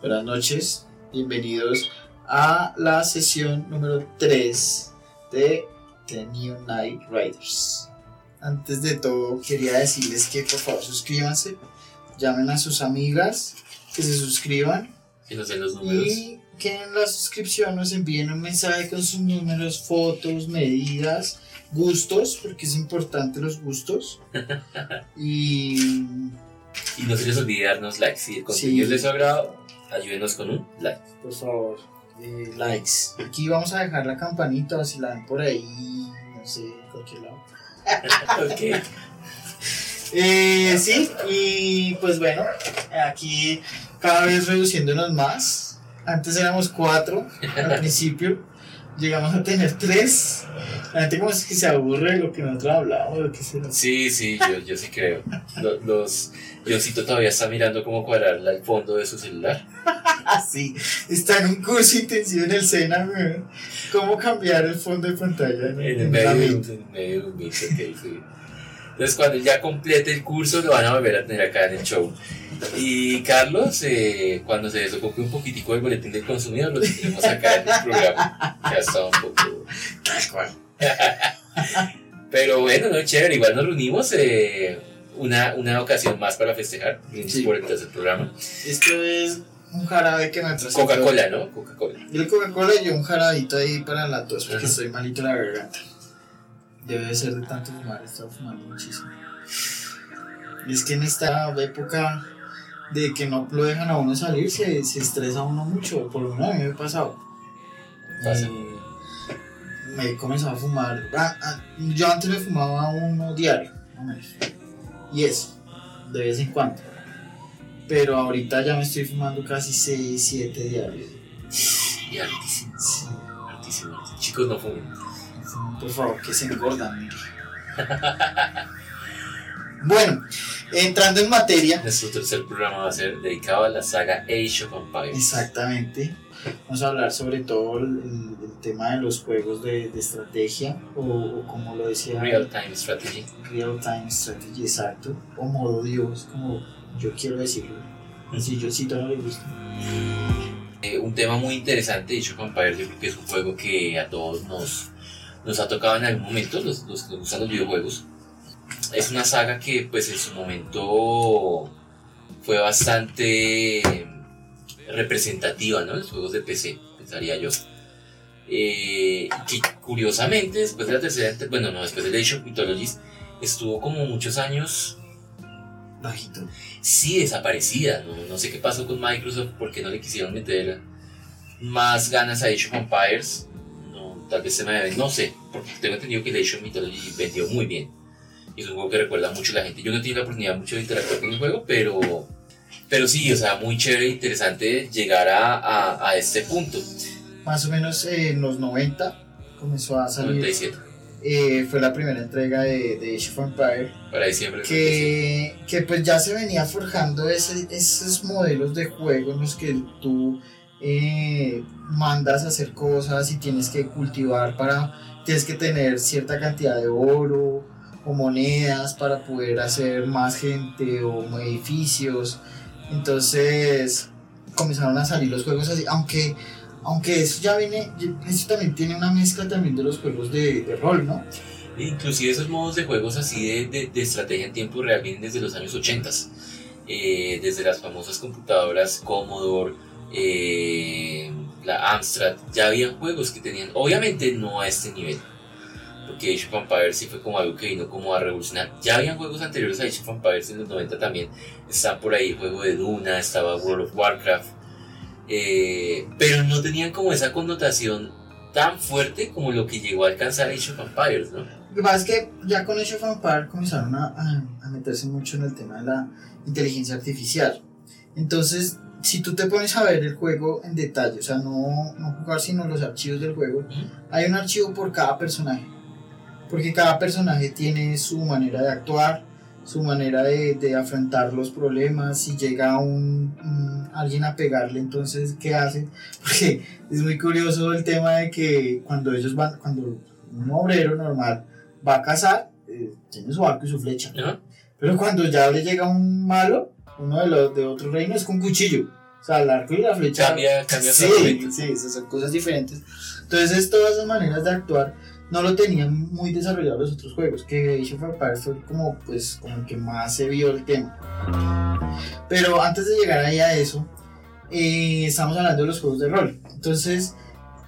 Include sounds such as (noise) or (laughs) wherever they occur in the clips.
Buenas noches, bienvenidos a la sesión número 3 de The New Night Riders. Antes de todo, quería decirles que por favor suscríbanse, llamen a sus amigas, que se suscriban Que nos den los números. y que en la suscripción nos envíen un mensaje con sus números, fotos, medidas, gustos, porque es importante los gustos. (laughs) y Y no se les olvide darnos likes. Si el contenido Sí. es de su agrado, ayúdenos con un like. por favor, eh, likes. Aquí vamos a dejar la campanita, si la ven por ahí, no sé, en cualquier lado. (laughs) ok. Eh, sí, y pues bueno, aquí cada vez reduciéndonos más. Antes éramos cuatro al (laughs) principio, llegamos a tener tres. La gente como es que se aburre de lo que nosotros hablamos, lo que será. Sí, sí, yo, yo sí creo. Lo- Los, Diosito todavía está mirando cómo cuadrar la- el fondo de su celular. Así, está en un curso intensivo en el SENA. ¿Cómo cambiar el fondo de pantalla en, En en medio, en medio de un mix, ok, sí. Entonces, cuando ya complete el curso, lo van a volver a tener acá en el show. Y Carlos, eh, cuando se desocupe un poquitico del boletín del consumidor, lo tenemos acá en el programa. Ya está un poco. Tal cual. Pero bueno, no, chévere. Igual nos reunimos eh, una, una ocasión más para festejar. Sí. por el tercer programa. Esto es un jarabe que me presentó. Coca-Cola, ¿no? Coca-Cola. Y el Coca-Cola y yo un jarabito ahí para la tos porque estoy malito la garganta. Debe de ser de tanto fumar, he estado fumando muchísimo. Y es que en esta época de que no lo dejan a uno salir, se, se estresa uno mucho. Por lo menos a mí me ha pasado. Pasa. Eh, me he comenzado a fumar. ah, ah, yo antes me fumaba uno diario. Y eso, de vez en cuando. Pero ahorita ya me estoy fumando casi 6, 7 diarios. Y altísimo, Sí. altísimo. Chicos, no fumen. Por favor, que se engordan. mire. bueno, entrando en materia, Nuestro tercer programa va a ser dedicado a la saga Age of Empires. exactamente, vamos a hablar sobre todo el, tema de los juegos de, de estrategia, o, o como lo decía, Real Time Strategy. real time strategy, exacto, o modo Dios, como yo quiero decirlo. Si yo cito no le gusta. Eh, un tema muy interesante, Age of Empires, yo creo que es un juego que a todos nos, nos ha tocado en algún momento, los, los que nos gustan los videojuegos. Es una saga que pues en su momento fue bastante representativa, ¿no? Los juegos de PC, pensaría yo. Eh, que curiosamente, después de la tercera, bueno, no, después de Age of Mythologies, estuvo como muchos años Bajito. sí desaparecida. No, no sé qué pasó con Microsoft porque no le quisieron meter más ganas a Age of Empires. Tal vez se me no sé, porque tengo entendido que el Age of Mythology vendió muy bien. Y es un juego que recuerda mucho a la gente. Yo no he tenido la oportunidad mucho de interactuar con el juego, pero, pero sí, o sea, muy chévere e interesante llegar a, a, a este punto. Más o menos eh, en los 90 comenzó a salir, 97, eh, fue la primera entrega de, de Age of Empires. para diciembre. del 97. que, que pues ya se venía forjando ese- esos modelos de juego en los que tú eh, mandas a hacer cosas y tienes que cultivar para, tienes que tener cierta cantidad de oro o monedas para poder hacer más gente o edificios. Entonces comenzaron a salir los juegos así, aunque, aunque eso ya viene, eso también tiene una mezcla también de los juegos de, rol, ¿no? Inclusive esos modos de juegos así de, de- de estrategia en tiempo real vienen desde los años 80, eh, desde las famosas computadoras Commodore, eh, la Amstrad, ya habían juegos que tenían, obviamente no a este nivel, porque Age of Empires sí fue como algo que vino como a revolucionar, ya habían juegos anteriores a Age of Empires en los 90 también, está por ahí juego de Duna, estaba World of Warcraft, eh, pero no tenían como esa connotación tan fuerte como lo que llegó a alcanzar Age of Empires, ¿no? Lo que pasa es que ya con Age of Empires comenzaron a meterse mucho en el tema de la inteligencia artificial. Entonces, si tú te pones a ver el juego en detalle, o sea, no, no jugar sino los archivos del juego, hay un archivo por cada personaje. Porque cada personaje tiene su manera de actuar, su manera de, de afrontar los problemas. Si llega un, un- alguien a pegarle, entonces, ¿qué hace? (laughs) Porque es muy curioso el tema de que cuando ellos van, cuando un obrero normal va a cazar, eh, tiene su arco y su flecha. Ajá. Pero cuando ya le llega un malo, uno de los de otro reino es con cuchillo. O sea, el arco y la flecha. Cambia, cambia Sí, sí, esas son cosas diferentes. Entonces, todas esas maneras de actuar no lo tenían muy desarrollado los otros juegos. Que Age of Empires fue como, pues, como el que más se vio el tema. Pero antes de llegar ahí a eso, eh, estamos hablando de los juegos de rol. Entonces,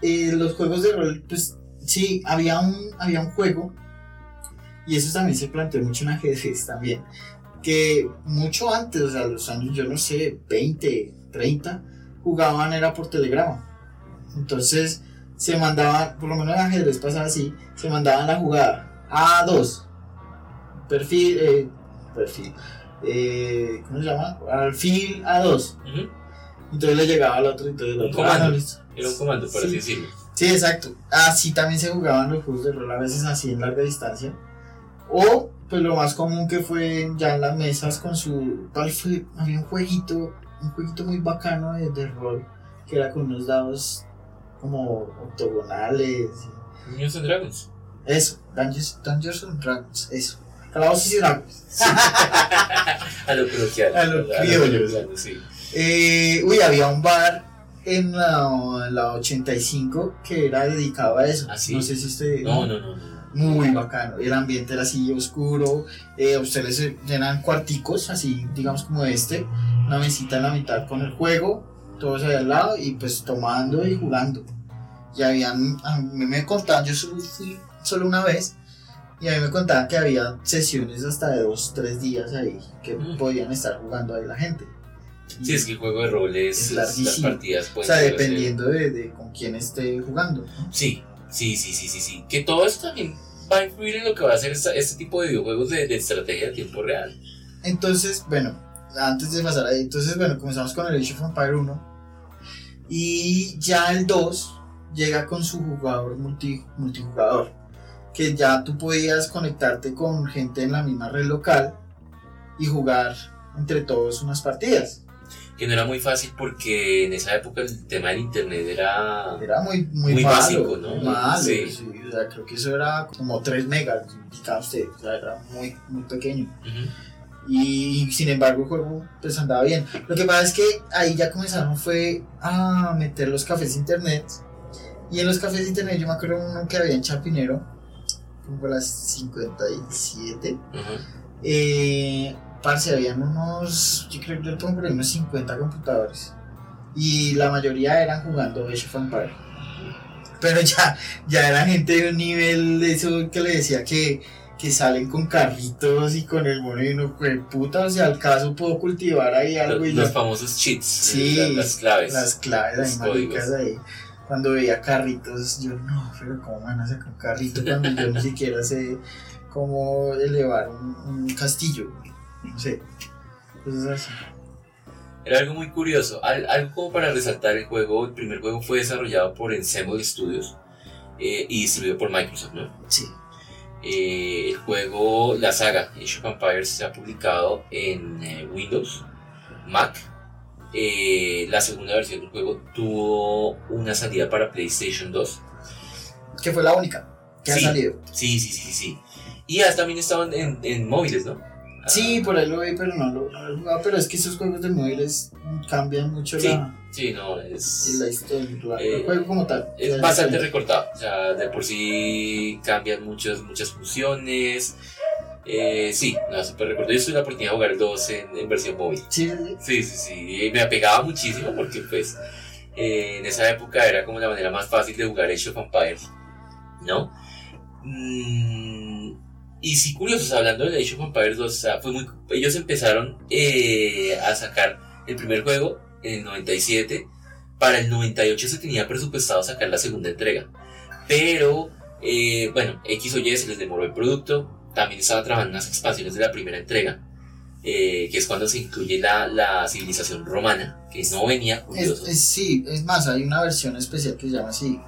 eh, los juegos de rol, pues, sí, había un, había un juego. Y eso también se planteó mucho en ajedrez también. Que mucho antes, o sea, los años, yo no sé, 20, 30, jugaban era por telegrama. Entonces se mandaban, por lo menos en ajedrez pasaba así, se mandaban la jugada A2, perfil, eh, perfil, eh, ¿cómo se llama? Alfil A2. Ujú. Entonces le llegaba al otro, entonces el otro. comando. ah, no, listo. Era un comando, por Sí. así decirlo. Sí, exacto. Así también se jugaban los juegos de rol, a veces así en larga distancia. O, pues lo más común que fue ya en las mesas con su. ¿Cuál fue? Había un jueguito, un jueguito muy bacano de, de rol, que era con unos dados como octogonales. Dungeons and Dragons. Eso, Dungeons, Dungeons and Dragons, eso. Calabozos y Dragons. (laughs) A lo coloquial. A lo criollo. sí. Eh, uy, había un bar en la, en la 85 que era dedicado a eso. ¿Ah, sí? No sé si usted. No, no, no. no. Muy bacano. El ambiente era así oscuro. Eh, ustedes eran cuarticos, así digamos como este. Una mesita en la mitad con el juego. Todos ahí al lado y pues tomando y jugando. Y habían. A mí me contaban, yo solo fui solo una vez. Y a mí me contaban que había sesiones hasta de dos, tres días ahí. Que Mm. podían estar jugando ahí la gente. Sí, es que el juego de rol es, Es las partidas O pueden sea, dependiendo de, de con quién esté jugando. ¿no? Sí, sí, sí, sí, sí, sí. Que todo esto también va a influir en lo que va a ser esta- este tipo de videojuegos de, estrategia de tiempo real. Entonces, bueno, antes de pasar ahí, entonces, bueno, comenzamos con el Age of Empire 1. Y ya el 2 llega con su jugador multi, multijugador. Que ya tú podías conectarte con gente en la misma red local y jugar entre todos unas partidas. Que no era muy fácil porque en esa época el tema del internet era... Era muy, muy, Muy malo, básico, ¿no? muy malo, Sí. sí, o sea, creo que eso era como 3 megas, indicaba usted, o sea, era muy, muy pequeño. Ujú. Y sin embargo el juego pues andaba bien. Lo que pasa es que ahí ya comenzaron fue a meter los cafés de internet. Y en los cafés de internet yo me acuerdo uno que había en Chapinero, como por las 57. Ujú. Eh, parce, habían unos, yo creo que yo ahí unos 50 computadores. Y la mayoría eran jugando Age of Empires. Pero ya, ya era gente de un nivel de eso que le decía que, que salen con carritos y con el uno, "Jue puta, o sea, al caso puedo cultivar ahí algo Los, y los ya. famosos cheats, Sí, las, las claves. Las claves ahí, los maricas ahí. Cuando veía carritos, yo no, pero ¿cómo van a sacar un carrito cuando yo ni siquiera sé cómo elevar un, un castillo? Cosas así. Era algo muy curioso. Al- algo como para resaltar el juego, el primer juego fue desarrollado por Ensemble Studios eh, y distribuido por Microsoft, ¿no? Sí. Eh, el juego, la saga Age of Empires se ha publicado en eh, Windows, Mac. Eh, la segunda versión del juego tuvo una salida para PlayStation 2. Que fue la única que Sí. ha salido. Sí, sí, sí, sí, sí. Y hasta también estaban en, en móviles, ¿no? Sí, por ahí lo vi, pero no lo, no lo he jugado. Pero es que esos juegos de móviles cambian mucho Sí, la, Sí, no, es... la historia, Eh, el juego como tal. Es bastante recortado, o sea, de por sí cambian muchas, muchas funciones. Eh, sí, no, súper recortado. Yo tuve la oportunidad de jugar el 2 en, en versión móvil. Sí, sí, sí. Sí, sí, sí, y me apegaba muchísimo porque pues eh, en esa época era como la manera más fácil de jugar Age of Empires, ¿no? Mm, y sí, curiosos, hablando de Age of Empires 2, o sea, fue muy, ellos empezaron eh, a sacar el primer juego en el 97, para el 98 se tenía presupuestado sacar la segunda entrega, pero eh, bueno, X o Y se les demoró el producto, también estaban trabajando en las expansiones de la primera entrega, eh, que es cuando se incluye la, la civilización romana, que no venía curioso. es- sí, es más, hay una versión especial que se llama así,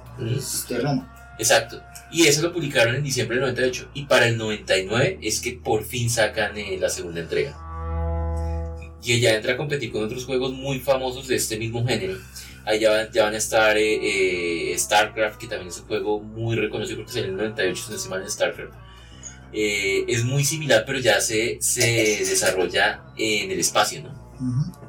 de Roma. Exacto. Y eso lo publicaron en diciembre del 98. Y para el 99 es que por fin sacan eh, la segunda entrega. Y ella entra a competir con otros juegos muy famosos de este mismo género. Ahí ya, van- ya van a estar eh, eh, StarCraft, que también es un juego muy reconocido porque salió en el 98, si no estoy mal, en StarCraft. Eh, es muy similar, pero ya se, se desarrolla en el espacio, ¿no? Ujú.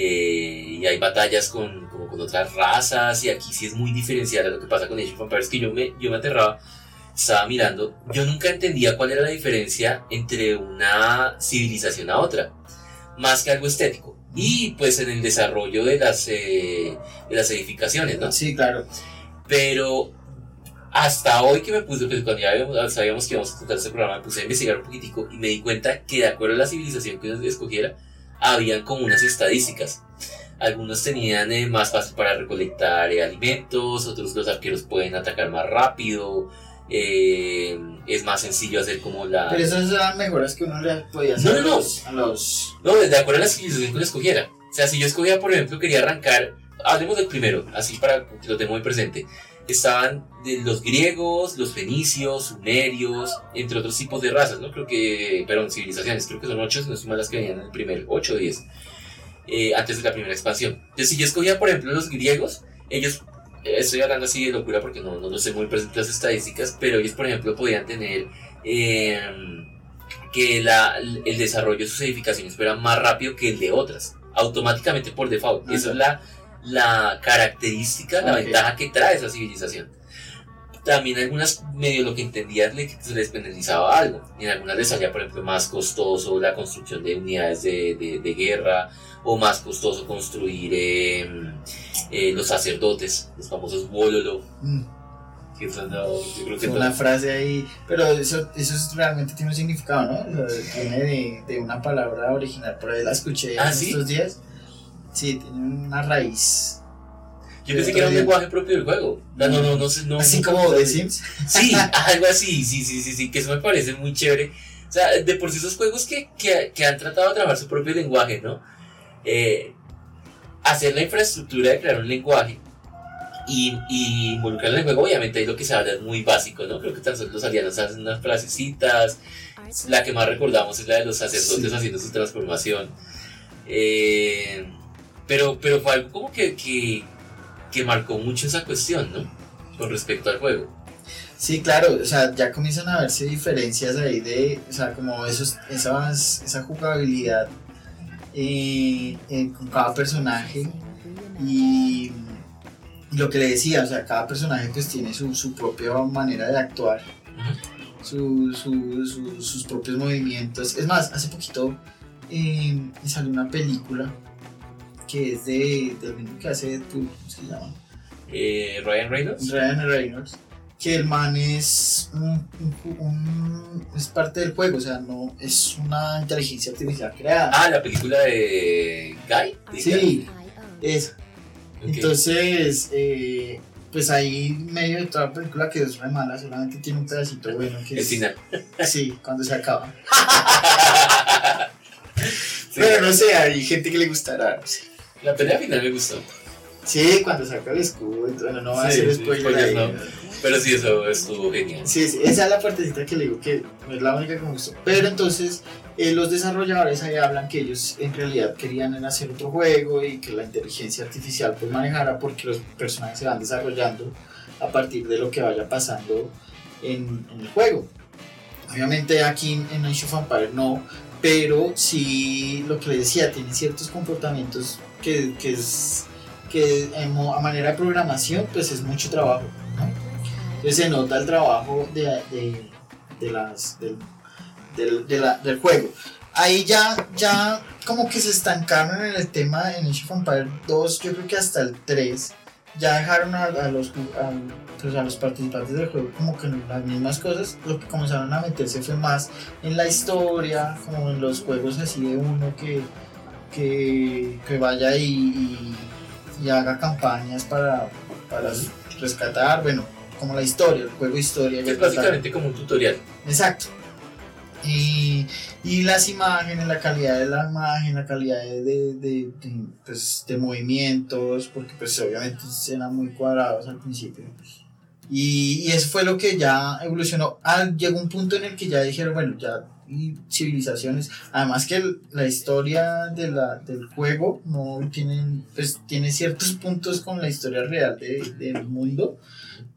Eh, y hay batallas con, como con otras razas y aquí sí es muy diferencial a lo que pasa con Age of Empires que yo me, yo me aterraba estaba mirando yo nunca entendía cuál era la diferencia entre una civilización a otra más que algo estético y pues en el desarrollo de las eh, de las edificaciones no Sí, claro. pero hasta hoy que me puse, pues cuando ya habíamos- sabíamos que íbamos a tratar este programa, me puse a investigar un poquitico y me di cuenta que de acuerdo a la civilización que uno escogiera, habían como unas estadísticas. Algunos tenían eh, más fácil para recolectar eh, alimentos, otros los arqueros pueden atacar más rápido, eh, es más sencillo hacer como la... Pero esas eran mejoras que uno le podía hacer No, no, no. a los- No, de acuerdo a la civilización que uno escogiera. O sea, si yo escogía, por ejemplo, quería arrancar, hablemos del primero, así para que lo tengo muy presente. Estaban de los griegos, los fenicios, sumerios, entre otros tipos de razas, ¿no? Creo que, perdón, civilizaciones, creo que son ocho, no son las que venían en el primer, ocho o diez, eh, antes de la primera expansión. Entonces, si yo escogía, por ejemplo, los griegos, ellos, eh, estoy hablando así de locura porque no, no, no sé muy presente las estadísticas, pero ellos, por ejemplo, podían tener... eh, que la, el desarrollo de sus edificaciones fuera más rápido que el de otras, automáticamente por default. Ajá. Esa es la, la característica, la ventaja que trae esa civilización. También algunas, medio lo que entendías, le- se les penalizaba algo. En algunas les salía, por ejemplo, más costoso la construcción de unidades de, de- de guerra, o más costoso construir eh, eh, los sacerdotes, los famosos Wololo. Mm, Que son, no, yo creo que una frase ahí. Pero eso, eso es- realmente tiene un significado, ¿no? O sea, viene de, de una palabra original. Por ahí la escuché ¿Ah, en sí? estos días. Sí, tiene una raíz. Yo pensé que era un lenguaje propio del juego. No, no, no, no. No, Así como The Sims. (laughs) Sí, algo así, sí, sí, sí, sí, que eso me parece muy chévere. O sea, de por sí esos juegos que, que, que han tratado de trabajar su propio lenguaje, ¿no? Eh, hacer la infraestructura de crear un lenguaje y, y involucrarlo en el juego, obviamente ahí lo que se habla es muy básico, ¿no? Creo que tan solo los alianos hacen unas frasecitas, la que más recordamos es la de los sacerdotes Sí. haciendo su transformación. Eh, pero, pero fue algo como que, que, que marcó mucho esa cuestión, ¿no? Con respecto al juego. Sí, claro, o sea, ya comienzan a verse diferencias ahí de, o sea, como esos, esas, esa jugabilidad eh, eh, con cada personaje y, lo que le decía, o sea, cada personaje pues tiene su, su propia manera de actuar, su, su- su- sus propios movimientos. Es más, hace poquito eh, me salió una película que es de, del mismo que hace Deadpool, ¿cómo se llama? Eh, Ryan Reynolds. Ryan Reynolds, que el man es, un, un- un- es parte del juego, o sea, no es una inteligencia artificial creada. Ah, la película de Guy. de sí, Guy. es. Ok. Entonces, eh, pues ahí medio de toda la película que es re mala, solamente tiene un pedacito bueno que el es. final. Sí, cuando se acaba. (laughs) Sí. Pero no sé, hay gente que le gustará. no sé. La pelea final me gustó. Sí, cuando saca el escudo, bueno, no va a Sí, sí, spoiler ahí, no. Pero sí, eso estuvo genial. Sí, sí, esa es la partecita que le digo que no es la única que me gustó. Pero entonces eh, los desarrolladores ahí hablan que ellos en realidad querían hacer otro juego y que la inteligencia artificial pues manejara porque los personajes se van desarrollando a partir de lo que vaya pasando en, en el juego. Obviamente aquí en, en Age of Empires no, pero sí lo que les decía, tiene ciertos comportamientos que, que es que a manera de programación pues es mucho trabajo. ¿no? Entonces se nota el trabajo de, de, de las, del, del, de la- del juego. Ahí ya, ya como que se estancaron en el tema en Age of Empires 2, yo creo que hasta el 3, ya dejaron a, a los, a, pues, a los participantes del juego como que las mismas cosas, lo que comenzaron a meterse fue más en la historia, como en los juegos así de uno que, que, que vaya y, y, haga campañas para, para rescatar, bueno, como la historia, el juego historia. Es básicamente como un tutorial. Exacto. Y, y las imágenes, la calidad de la imagen, la calidad de, de, de- de, pues, de movimientos, porque pues obviamente eran muy cuadrados al principio. Y, y eso fue lo que ya evolucionó. Ah, llegó un punto en el que ya dijeron, bueno, ya civilizaciones. Además que el- la historia de la, del juego no tiene, pues, tiene ciertos puntos con la historia real de- del mundo,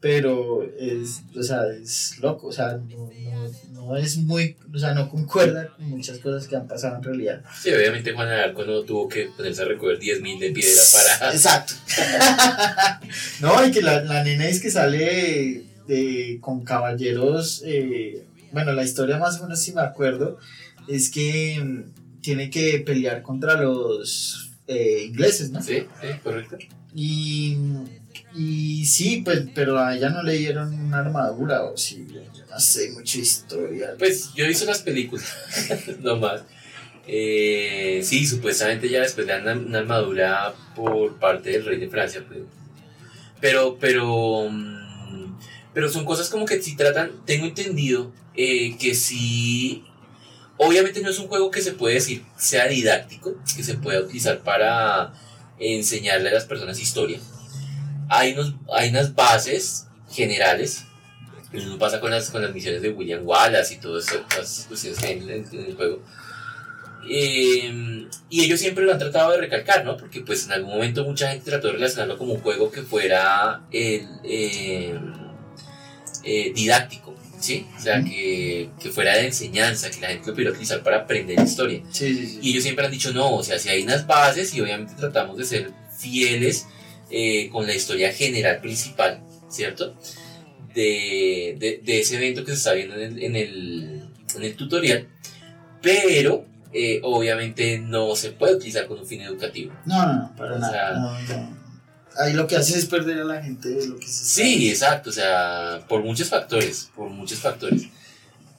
pero es, o sea, es loco, o sea, no, no, no es muy, o sea, no concuerda con muchas cosas que han pasado en realidad. Sí, obviamente Juan Arco no tuvo que ponerse a recoger 10.000 de piedra para... (laughs) Exacto. (laughs) no, y que la, la nena es que sale de, con caballeros. eh, bueno, la historia más o menos, si me acuerdo, es que mm, tiene que pelear contra los eh, ingleses, ¿no? Sí, sí, correcto. Y, y sí, pues, pero a ella no le dieron una armadura, o sí, yo no sé mucha historia. Pues yo hice las películas, (laughs) no más. Eh, sí, supuestamente ya después le dan una, una armadura por parte del rey de Francia. pues. Pero, pero, mm, pero son cosas como que si tratan, tengo entendido eh, que sí, obviamente no es un juego que se puede decir sea didáctico, que se pueda utilizar para enseñarle a las personas historia. Hay, unos, hay unas bases generales lo mismo pasa con las, con las misiones de William Wallace y todas esas cuestiones que hay en, el- juego. Eh, y ellos siempre lo han tratado de recalcar, ¿no? Porque pues en algún momento mucha gente trató de relacionarlo como un juego que fuera eh, eh, didáctico, ¿sí? O sea, que, que fuera de enseñanza, que la gente lo pudiera utilizar para aprender historia. Sí, sí, sí. Y ellos siempre han dicho, no, o sea, si hay unas bases y obviamente tratamos de ser fieles eh, con la historia general principal, ¿cierto? De, de, de ese evento que se está viendo en el, en el, en el tutorial, pero eh, obviamente no se puede utilizar con un fin educativo. No, no, no, para O nada. sea- no, no. Ahí lo que hace es perder a la gente de lo que se Sí, exacto, o sea, por muchos factores, por muchos factores.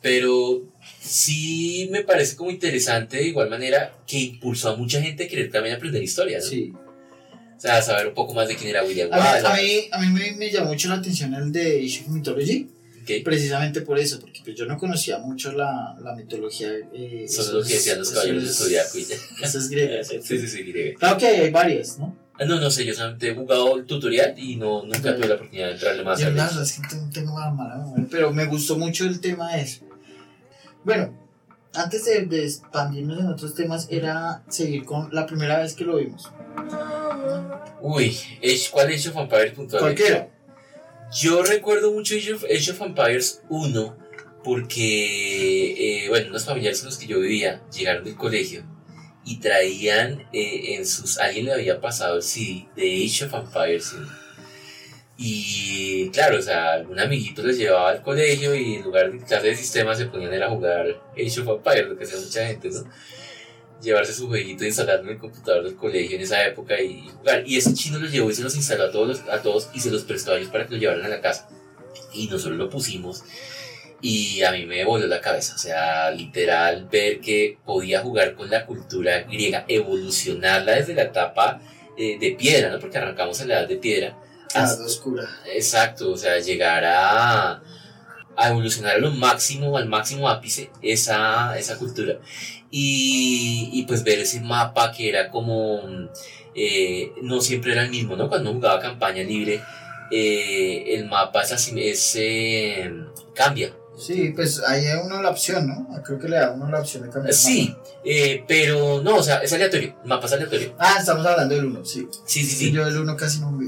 Pero sí me parece como interesante de igual manera que impulsó a mucha gente a querer también aprender historia, ¿no? Sí. O sea, saber un poco más de quién era William Wallace. a mí, a mí me, me llamó mucho la atención el de Age of Mythology, ¿ok? precisamente por eso, porque pues yo no conocía mucho la, la mitología. Eh, Solo lo que decían los esos- caballeros del zodiaco y ya. Eso es griega, (laughs) ¿cierto? Sí, sí, sí, griega. Claro que hay varias, ¿no? Ah, No, no sé, yo solamente he jugado el tutorial y no, nunca tuve la oportunidad de entrarle más Yo a la verdad es que tengo, tengo una mala memoria, pero me gustó mucho el tema eso. Bueno, antes de, de expandirnos en otros temas, era seguir con la primera vez que lo vimos. Uy, ¿cuál Age of Empires? Cualquiera. Yo recuerdo mucho Age of, Age of Empires 1 porque, eh, bueno, unos familiares con los que yo vivía llegaron del colegio y traían eh, en sus... Alguien le había pasado el CD de Age of Empires 1. Y claro, o sea, algún amiguito les llevaba al colegio y en lugar de clase de sistemas se ponían a jugar Age of Empires, lo que hacía mucha gente, ¿no? Llevarse su jueguito instalarlo en el computador del colegio en esa época y jugar. Y ese chino los llevó y se los instaló a todos, a todos y se los prestó a ellos para que lo llevaran a la casa. Y nosotros lo pusimos y a mí me voló la cabeza. O sea, literal, ver que podía jugar con la cultura griega, evolucionarla desde la etapa eh, de piedra, ¿no? Porque arrancamos en la edad de piedra. La edad oscura. Exacto, o sea, llegar a, a evolucionar a lo máximo, al máximo ápice, esa, esa cultura. Y, y pues ver ese mapa que era como, eh, no siempre era el mismo, ¿no? Cuando jugaba campaña libre, eh, el mapa es así, es, eh, cambia. Sí, pues ahí hay uno la opción, ¿no? Creo que le da uno la opción de cambiar. Sí, eh, pero no, o sea, es aleatorio, el mapa es aleatorio. Ah, estamos hablando del 1, sí. Sí, sí, Sí, yo del 1 casi no vi.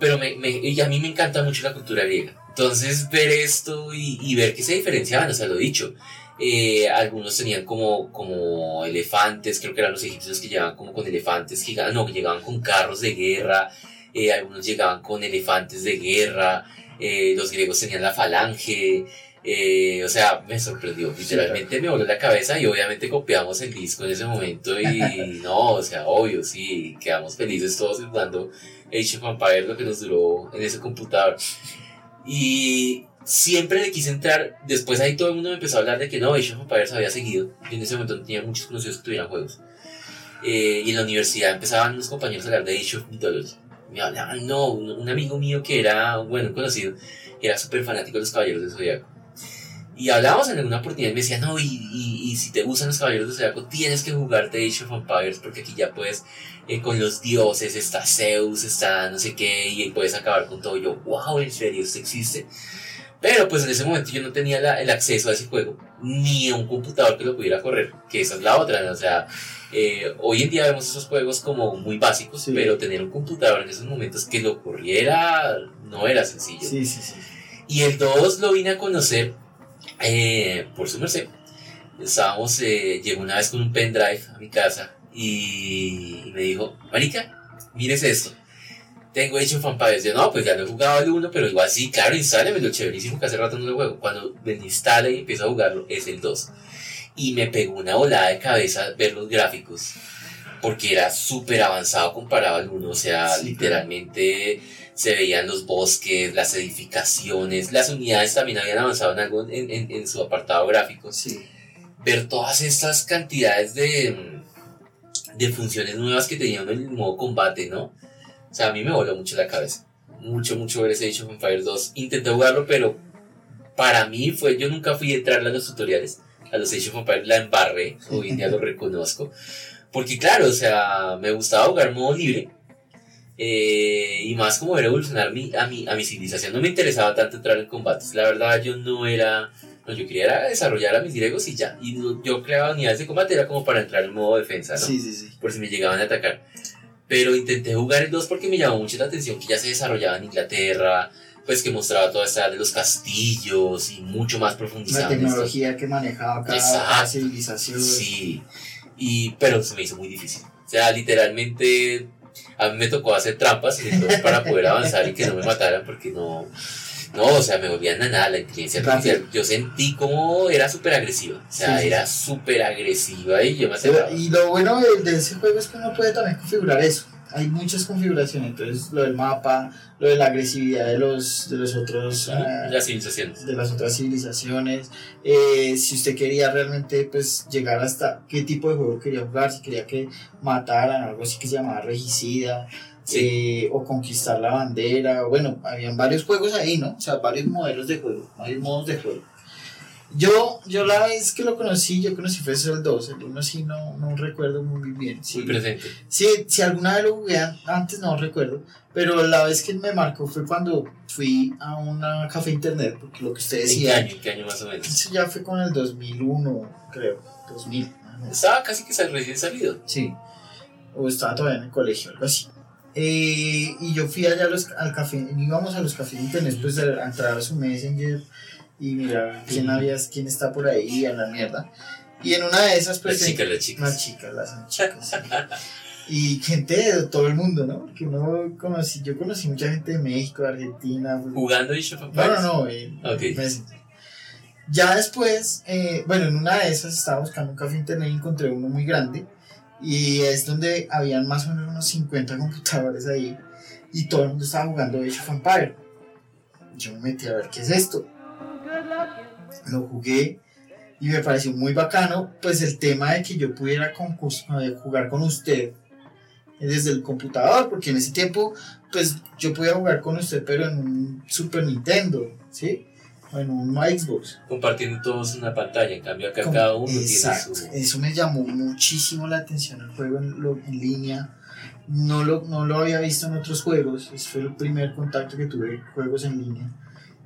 pero me, me- y a mí me encanta mucho la cultura griega. Entonces, ver esto y, y ver que se diferenciaban, o sea, lo dicho. Eh, algunos tenían como, como elefantes, creo que eran los egipcios que llegaban como con elefantes gigantes, no, que llegaban con carros de guerra, eh, algunos llegaban con elefantes de guerra, eh, los griegos tenían la falange, eh, o sea, me sorprendió, literalmente me voló la cabeza y obviamente copiamos el disco en ese momento y (laughs) no, o sea, obvio, sí, quedamos felices todos jugando Age of Empires, lo que nos duró en ese computador. Y siempre le quise entrar, después ahí todo el mundo me empezó a hablar de que no, Age of Empires había seguido. Yo en ese momento no tenía muchos conocidos que tuvieran juegos. Eh, y en la universidad empezaban unos compañeros a hablar de Age of Mythology. Me hablaban, no, un, un amigo mío que era, bueno, un conocido, que era súper fanático de los Caballeros del Zodiaco. Y hablábamos en alguna oportunidad y me decía, no, y, y, y si te gustan los Caballeros del Zodiaco, tienes que jugarte Age of Empires porque aquí ya puedes eh, con los dioses, está Zeus, está no sé qué, y puedes acabar con todo. Y yo, wow, en serio, esto existe. Pero pues en ese momento yo no tenía la- el acceso a ese juego, ni a un computador que lo pudiera correr, que esa es la otra, o sea, eh, hoy en día vemos esos juegos como muy básicos, Sí. pero tener un computador en esos momentos que lo corriera no era sencillo. Sí, sí, sí. Y el 2 lo vine a conocer eh, por su merced. Estábamos, eh, llegó una vez con un pendrive a mi casa y, y me dijo, Marica, mírese esto. Tengo Age of Empires. Yo, no, pues ya lo he jugado el 1, pero igual sí, claro, instálemelo, chéverísimo, que hace rato no lo juego. Cuando me lo instale y empiezo a jugarlo, es el 2. Y me pegó una volada de cabeza ver los gráficos. Porque era súper avanzado comparado al 1. O sea, Sí, literalmente se veían los bosques, las edificaciones, las unidades también habían avanzado en algo en, en- en su apartado gráfico. Sí. Ver todas estas cantidades de, de funciones nuevas que tenían en el modo combate, ¿no? O sea, a mí me voló mucho la cabeza. Mucho, mucho ver ese Age of Empires 2. Intenté jugarlo, pero para mí fue, yo nunca fui a entrar a los tutoriales. A los Age of Empires la embarré, hoy en día lo (laughs) reconozco. Porque claro, o sea, me gustaba jugar modo libre. Eh, y más como ver evolucionar mi, a, mi, a mi civilización. No me interesaba tanto entrar en combates. La verdad, yo no era. No, yo quería era desarrollar a mis griegos y ya. Y no- yo creaba unidades de combate, era como para entrar en modo defensa, ¿no? Sí, sí, sí. por si me llegaban a atacar. Pero intenté jugar el 2 porque me llamó mucho la atención que ya se desarrollaba en Inglaterra, pues que mostraba toda esta de los castillos y mucho más La profundizado. esto. tecnología que manejaba cada, Exacto. civilización. Sí, y, pero se me hizo muy difícil. O sea, literalmente a mí me tocó hacer trampas en el 2 para poder avanzar y que no me mataran porque no... No, o sea, me volvían a nada la inteligencia artificial. Yo sentí como era súper agresiva. O sea, sí, era súper agresiva y yo me acercaba. Y lo bueno de, de ese juego es que uno puede también configurar eso. Hay muchas configuraciones, entonces lo del mapa, lo de la agresividad de los, de los otros, ah, Las civilizaciones. de las otras civilizaciones. Eh, si usted quería realmente pues llegar hasta qué tipo de juego quería jugar, si quería que mataran, algo así que se llamaba regicida, Sí. eh, o conquistar la bandera, bueno, habían varios juegos ahí, ¿no? O sea, varios modelos de juego, varios modos de juego. Yo, yo la vez que lo conocí, yo conocí fue el 2, el 1 sí no, no recuerdo muy bien. Sí, Muy presente. Sí, si alguna vez lo jugué an- antes, no recuerdo. Pero la vez que me marcó fue cuando fui a una café internet, porque lo que usted ¿En qué decía, año? ¿En qué año más o menos? eso ya fue con el 2001, creo, 2000. más o menos. Estaba casi que recién salido. Sí, o estaba todavía en el colegio, algo así. Eh, y yo fui allá a los- al café, íbamos a los cafés internet, pues a, a entrar a su messenger y mirar quién había, quién está por ahí, a la mierda. Y en una de esas, pues. Las chicas, las chicas. Las chicas, las chicas. sí. Y gente de todo el mundo, ¿no? Porque uno conocí, yo conocí mucha gente de México, de Argentina. pues, Jugando Age of no, no, no. en Ok. Messenger. Ya después, eh, bueno, en una de esas estaba buscando un café internet y encontré uno muy grande. Y es donde habían más o menos unos 50 (laughs) computadores ahí. Y todo el mundo estaba jugando Age of Empire. Yo me metí a ver qué es esto. Lo jugué y me pareció muy bacano. Pues el tema de que yo pudiera eh, jugar con usted desde el computador. Porque en ese tiempo, pues yo podía jugar con usted, pero en un Super Nintendo, ¿sí? O en un Xbox. Compartiendo todos una pantalla. En cambio, acá cada uno Exacto. tiene su. Eso me llamó muchísimo la atención el juego en, lo- en línea. No lo, no lo había visto en otros juegos. Ese fue el primer contacto que tuve juegos en línea.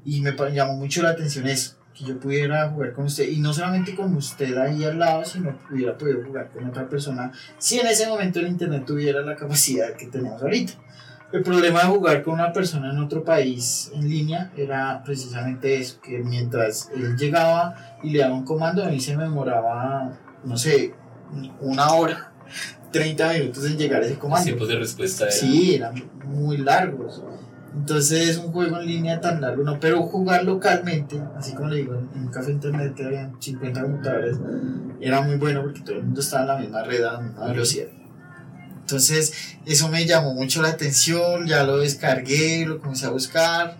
Y me llamó mucho la atención eso. Que yo pudiera jugar con usted. Y no solamente con usted ahí al lado, sino que hubiera podido jugar con otra persona. Si en ese momento el internet tuviera la capacidad que tenemos ahorita. El problema de jugar con una persona en otro país en línea era precisamente eso, que mientras él llegaba y le daba un comando, a mí se me demoraba, no sé, una hora, 30 minutos en llegar a ese Los comando. tiempos de respuesta. eran- Sí, eran muy largos. Entonces un juego en línea tan largo, no, pero jugar localmente, así como le digo, en un café internet que habían 50 computadores, era muy bueno porque todo el mundo estaba en la misma red, a la misma velocidad. Entonces eso me llamó mucho la atención, ya lo descargué, lo comencé a buscar,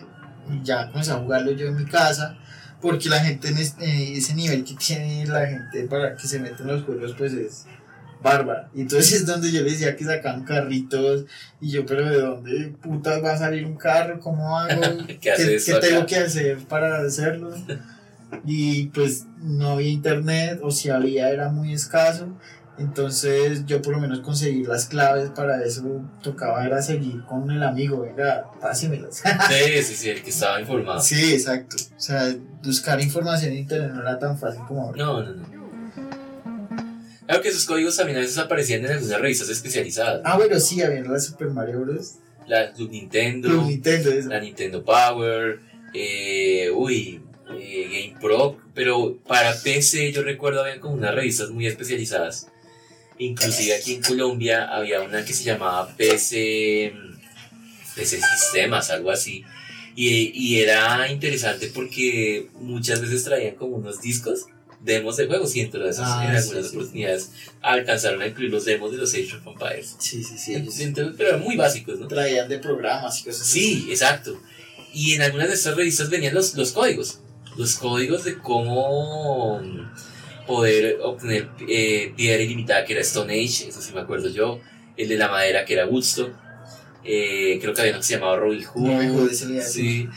ya comencé a jugarlo yo en mi casa, porque la gente en es- eh, ese nivel que tiene la gente para que se mete en los juegos pues es bárbara. Y entonces es donde yo le decía que sacaban carritos y yo, pero ¿de dónde putas va a salir un carro? ¿Cómo hago? (laughs) ¿Qué hace ¿Qué, esto qué tengo que hacer para hacerlo? Y pues no había internet, o si había era muy escaso. Entonces yo por lo menos conseguí las claves para eso, tocaba era seguir con el amigo, venga, pásemelas. (laughs) Sí, sí, sí, el que estaba informado. Sí, exacto. O sea, buscar información en internet no era tan fácil como ahora. No, no, no. Claro que esos códigos también a veces aparecían en algunas revistas especializadas. Ah, bueno, sí, había la Super Mario Bros. La Club Nintendo, Club Nintendo, eso. la Nintendo Power, eh, uy, eh, Game Pro, pero para PC yo recuerdo había como unas revistas muy especializadas. Inclusive aquí en Colombia había una que se llamaba PC, PC Sistemas, algo así. Y, y era interesante porque muchas veces traían como unos discos, demos de juegos, y entre esas, Ah, en algunas sí. oportunidades alcanzaron a incluir los demos de los Age of Empires. Sí, sí, sí. Entonces, pero eran muy básicos, ¿no? traían de programas y cosas Sí, exacto. Y en algunas de estas revistas venían los, los códigos. Los códigos de cómo mm, poder obtener eh, piedra ilimitada, que era Stone Age, eso sí me acuerdo yo. El de la madera, que era Woodstock. Eh, creo que había uno que se llamaba Robin Hood. Robin Hood. Sí.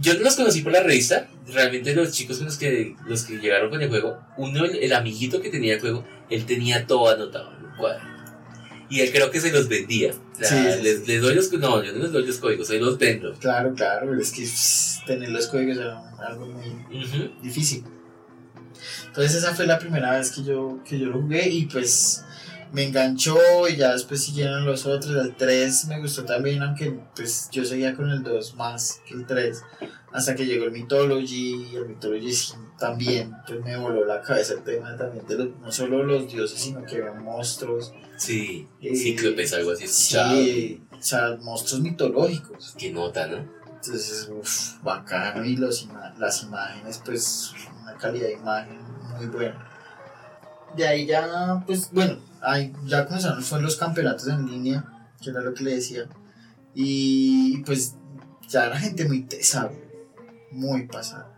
Yo no los conocí por la revista. Realmente los chicos con los que, los que llegaron con el juego, uno, el, el amiguito que tenía el juego, él tenía todo anotado en un cuadro. Y él creo que se los vendía. O sea, Sí, les, les doy los... No, yo no les doy los códigos, se los vendo. Claro, claro, es que tener los códigos era algo muy difícil. Entonces esa fue la primera vez que yo, que yo lo jugué y pues me enganchó y ya después siguieron los otros. El 3 me gustó también, aunque pues yo seguía con el 2 más que el 3. Hasta que llegó el Mythology y el Mythology sí, también pues me voló la cabeza el tema también de los, no solo los dioses, sino que había monstruos. Sí, Eh, cíclopes, algo así. Sí, o sea, monstruos mitológicos. Qué nota, ¿no? Entonces, uff, bacano y los ima- las imágenes, pues una calidad de imagen muy buena. De ahí ya, pues bueno, ahí ya comenzaron, fueron los campeonatos en línea, que era lo que le decía. Y pues ya era gente muy tesa, muy pasada.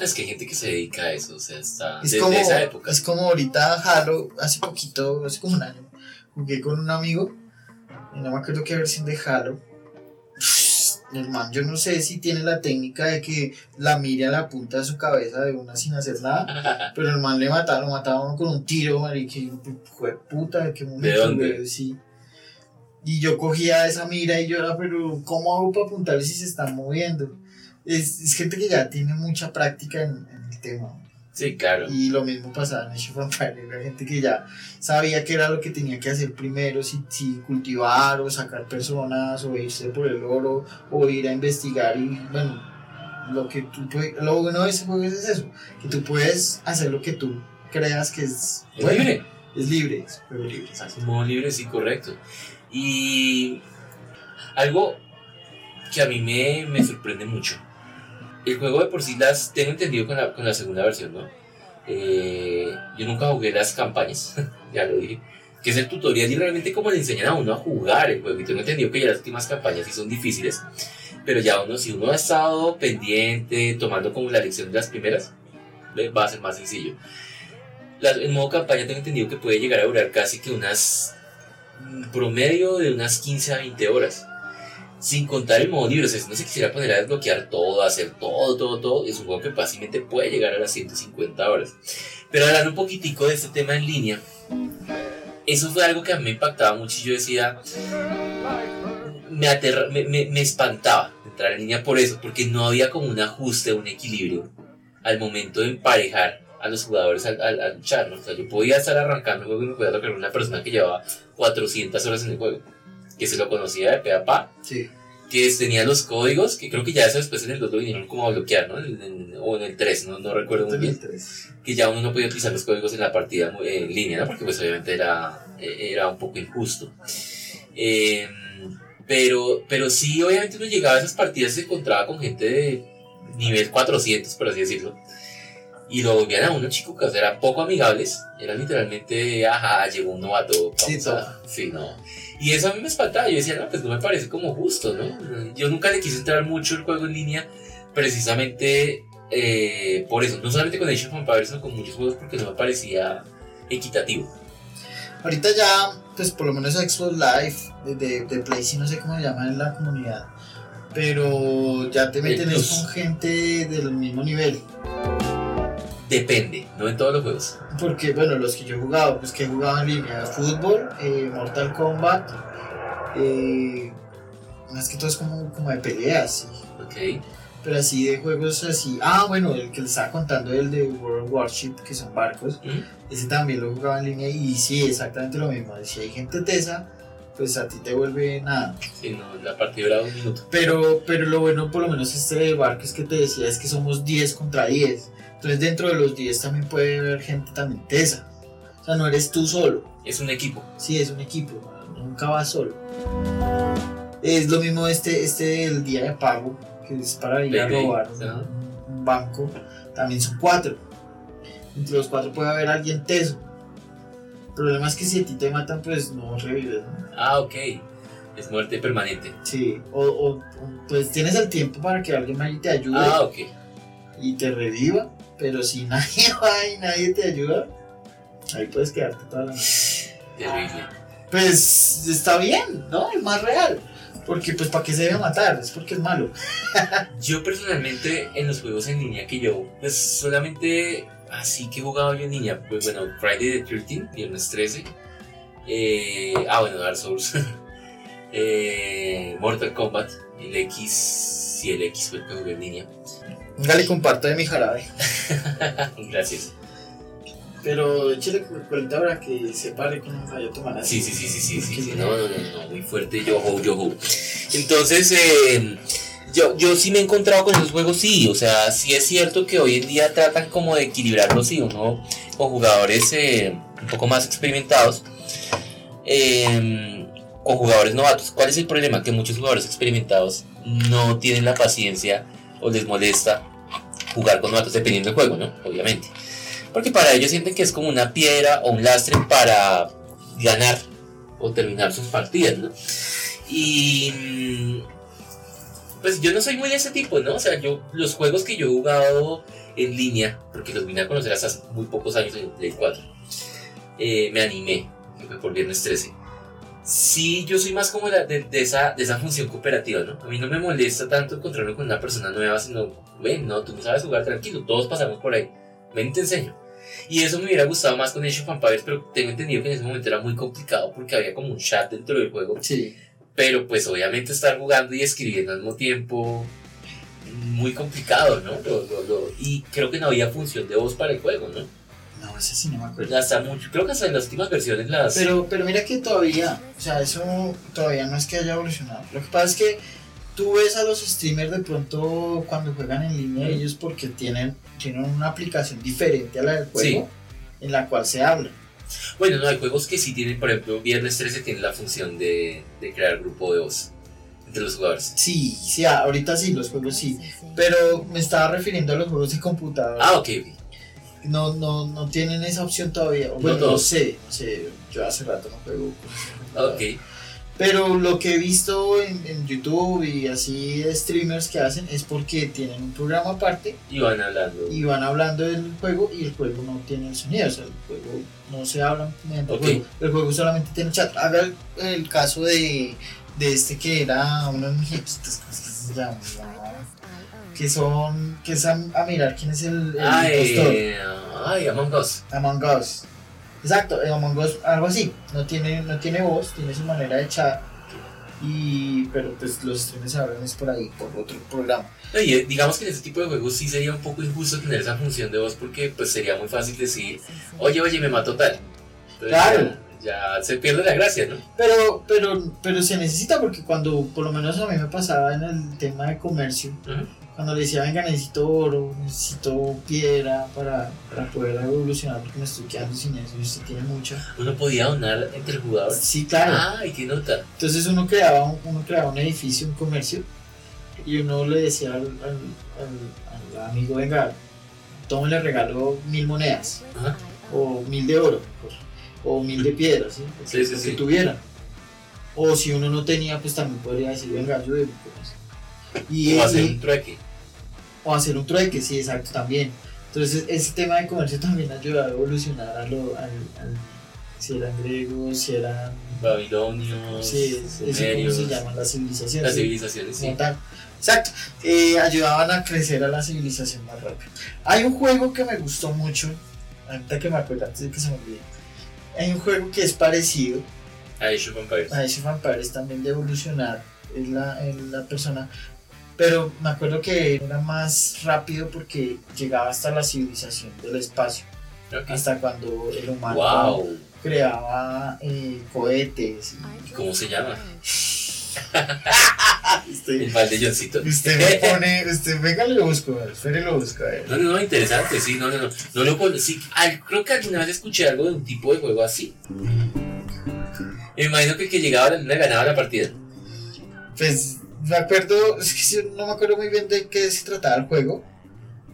Es que hay gente que se dedica a eso, o sea, está Es desde como, esa época. es como ahorita Halo, hace poquito, hace como un año, jugué con un amigo, y no me acuerdo qué versión de Halo. El man, yo no sé si tiene la técnica de que la mire a la punta de su cabeza de una sin hacer nada, (laughs) pero el man le mataba, lo mataba a uno con un tiro, marica, y fue puta, ¿de qué momento? dónde? güey? Sí. Y yo cogía esa mira y yo era, pero ¿cómo hago para apuntarle si se están moviendo? Es, es gente que ya tiene mucha práctica en, en el tema. Sí, claro. Y lo mismo pasaba en Age of Empires, gente que ya sabía qué era lo que tenía que hacer primero, si, si cultivar o sacar personas o irse por el oro o ir a investigar y bueno, lo que tú lo bueno de ese juego es eso, que tú puedes hacer lo que tú creas que es, Es bueno, libre. es libre, es juego libre, exacto. Es un modo libre, sí, correcto. Y algo que a mí me, me sorprende mucho. El juego de por sí las tengo entendido con la, con la segunda versión, ¿no? Eh, yo nunca jugué las campañas, (laughs) ya lo dije. Que es el tutorial y realmente como le enseñan a uno a jugar el juego. Y tengo entendido que ya las últimas campañas sí son difíciles. Pero ya uno, si uno ha estado pendiente, tomando como la lección de las primeras, va a ser más sencillo. La- el modo campaña tengo entendido que puede llegar a durar casi que unas mm, promedio de unas 15 a 20 horas. Sin contar el modo libre, o sea, si uno se quisiera poner a desbloquear todo, hacer todo, todo, todo, es un juego que fácilmente puede llegar a las 150 horas. Pero hablando un poquitico de este tema en línea, eso fue algo que a mí me impactaba mucho y yo decía, me, aterra- me, me, me espantaba entrar en línea por eso, porque no había como un ajuste, un equilibrio al momento de emparejar a los jugadores al, al, al luchar, ¿no? O sea, yo podía estar arrancando el juego y me podía tocar una persona que llevaba 400 horas en el juego, que se lo conocía de pe a pa, Sí, que tenía los códigos, que creo que ya eso después en el 2 lo vinieron como a bloquear, ¿no? En- en- o en el 3, no, no recuerdo muy bien, 2003. que ya uno no podía utilizar los códigos en la partida en línea, ¿no? Porque pues obviamente era, eh, era un poco injusto. Eh, pero, pero sí, obviamente uno llegaba a esas partidas y se encontraba con gente de nivel 400, por así decirlo. Y lo volvían a uno chico, que eran poco amigables. Eran literalmente, ajá, llegó un novato. Sí, vamos a- sí, no. Y eso a mí me espantaba. Yo decía, no, pues no me parece como justo, ¿no? Yo nunca le quise entrar mucho el juego en línea, precisamente eh, por eso. No solamente con Age of Empires, sino con muchos juegos, porque no me parecía equitativo. Ahorita ya, pues por lo menos Xbox Live de, de, Play, sí no sé cómo se llama en la comunidad, pero ya te meten con gente del mismo nivel. Depende, no en todos los juegos. Porque, bueno, los que yo he jugado, pues que he jugado en línea, fútbol, eh, Mortal Kombat, eh, más que todo es como, como de peleas, sí. Ok. Pero así de juegos así. Ah, bueno, el que le estaba contando, el de World Warship, que son barcos. ¿Mm? Ese también lo jugaba en línea y sí, exactamente lo mismo. Si hay gente tesa, pues a ti te vuelve nada. Sí, no, la partida dura un minuto. Pero, pero lo bueno, por lo menos este de barcos que te decía, es que somos 10 contra 10. Entonces dentro de los 10 también puede haber gente también tesa. O sea, no eres tú solo. Es un equipo. Sí, es un equipo, nunca vas solo. Es lo mismo este, este del día de pago, que es para ir a robar un, un banco. También son cuatro. Entre los cuatro puede haber alguien teso. El problema es que si a ti te matan, pues no revives, ¿no? Ah, ok. Es muerte permanente. Sí, o, o- o, pues tienes el tiempo para que alguien más te ayude Ah, ok. y te reviva, pero si nadie (laughs) va y nadie te ayuda, ahí puedes quedarte toda la noche. Terrible. Pues está bien, ¿no? Es más real. Porque pues para qué se debe matar, es porque es malo. (laughs) Yo personalmente en los juegos en línea que yo, pues solamente así que he jugado yo en línea, pues bueno, Friday the 13, viernes 13, eh, ah bueno, Dark Souls, (laughs) eh, Mortal Kombat, el X y el X fue el que jugué en línea. Dale, comparto de mi jarabe. (laughs) Gracias. Pero échale cuenta ahora que se pare con un rayo tomar. Sí, sí, sí, sí, sí, sí, sí, no, no, no, no, muy fuerte, yo ho, yo ho. Entonces, eh, yo, yo sí me he encontrado con esos juegos, sí, o sea, sí es cierto que hoy en día tratan como de equilibrarlos, sí, uno con jugadores eh, un poco más experimentados, eh, con jugadores novatos. ¿Cuál es el problema? Que muchos jugadores experimentados no tienen la paciencia o les molesta jugar con novatos dependiendo del juego, ¿no? Obviamente. Porque para ellos sienten que es como una piedra o un lastre para ganar o terminar sus partidas, ¿no? Y mm, pues yo no soy muy de ese tipo, ¿no? O sea, yo los juegos que yo he jugado en línea, porque los vine a conocer hasta hace muy pocos años en Play 4, eh, me animé, que fue por viernes 13. Sí, yo soy más como la- de, de esa, de esa función cooperativa, ¿no? A mí no me molesta tanto encontrarme con una persona nueva, sino, ven, no, tú no sabes jugar tranquilo, todos pasamos por ahí, ven te enseño. Y eso me hubiera gustado más con Age of Empires, pero tengo entendido que en ese momento era muy complicado porque había como un chat dentro del juego. Sí. Pero pues obviamente estar jugando y escribiendo al mismo tiempo, muy complicado, ¿no? Lo- lo- lo- y creo que no había función de voz para el juego, ¿no? No, ese sí no me acuerdo. Hasta mucho, creo que hasta en las últimas versiones las... Pero, pero mira que todavía, o sea, eso todavía no es que haya evolucionado. Lo que pasa es que tú ves a los streamers de pronto cuando juegan en línea, ellos porque tienen, tienen una aplicación diferente a la del juego en la cual se habla. Bueno, no, hay juegos que sí tienen, por ejemplo, Viernes 13 tiene la función de, de crear grupo de voz entre los jugadores. Sí, sí, ahorita sí, los juegos sí. Pero me estaba refiriendo a los juegos de computador. Ah, ok, ok. No, no, no tienen esa opción todavía. Bueno, no, sé, no sé, yo hace rato no juego. Ok. Pero lo que he visto en, en YouTube y así streamers que hacen es porque tienen un programa aparte Y van hablando. y van hablando del juego y el juego no tiene el sonido, o sea, el juego no se habla mediante el juego, el juego solamente tiene chat. Haga el, el caso de, de este que era unos hipsters, ¿cómo es que son, que es a, a mirar quién es el, el impostor. Ay, ay, Among Us. Among Us. Exacto, el Among Us, algo así. No tiene, no tiene voz, tiene su manera de chat. Y, pero pues los streamers se abren es por ahí, por otro programa. Y, eh, digamos que en ese tipo de juegos sí sería un poco injusto tener esa función de voz porque pues sería muy fácil decir, oye, oye, me mató tal. Entonces, Claro. Ya, ya se pierde la gracia, ¿no? Pero, pero, pero se necesita porque cuando, por lo menos a mí me pasaba en el tema de comercio, Ujú. Cuando le decía, venga, necesito oro, necesito piedra para, para poder evolucionar porque me estoy quedando sin eso y usted tiene mucha. Uno podía donar entre el jugador. Sí, claro. Ay, qué nota. Entonces uno creaba un, uno creaba un edificio, un comercio, y uno le decía al, al, al- al amigo, venga, tome le regalo mil monedas, Ajá. o mil de oro, pues, o mil de piedra, ¿sí? (laughs) Sí, sí, lo sí. que tuviera. O si uno no tenía, pues también podría decir, venga, ayúdeme eso. Y, O hacer un trueque. o hacer un trueque, sí, exacto, también. Entonces ese tema de comercio también ayuda a evolucionar a lo, al, al- si eran griegos, si eran... Babilonios, Sí, eso se llaman las civilizaciones. las sí, civilizaciones, sí. tal. Exacto, eh, ayudaban a crecer a la civilización más rápido. Hay un juego que me gustó mucho, ahorita que me acuerdo, antes de que se me olvide. Hay un juego que es parecido Age of Empires. a Age of Empires también de evolucionar en la, en la persona, pero me acuerdo que era más rápido porque llegaba hasta la civilización del espacio, hasta cuando el humano Wow. creaba eh, cohetes. y- ¿Cómo se llama? (laughs) Usted, El mal de Johncito. usted me pone, usted venga lo busco, espere lo busco. ver. No, no, no, interesante, sí, no, no, no. No lo sí, al- creo que alguna vez escuché algo de un tipo de juego así. Me imagino que el que llegaba a la luna ganaba la partida. Pues me acuerdo, (laughs) es que no me acuerdo muy bien de qué se trataba el juego,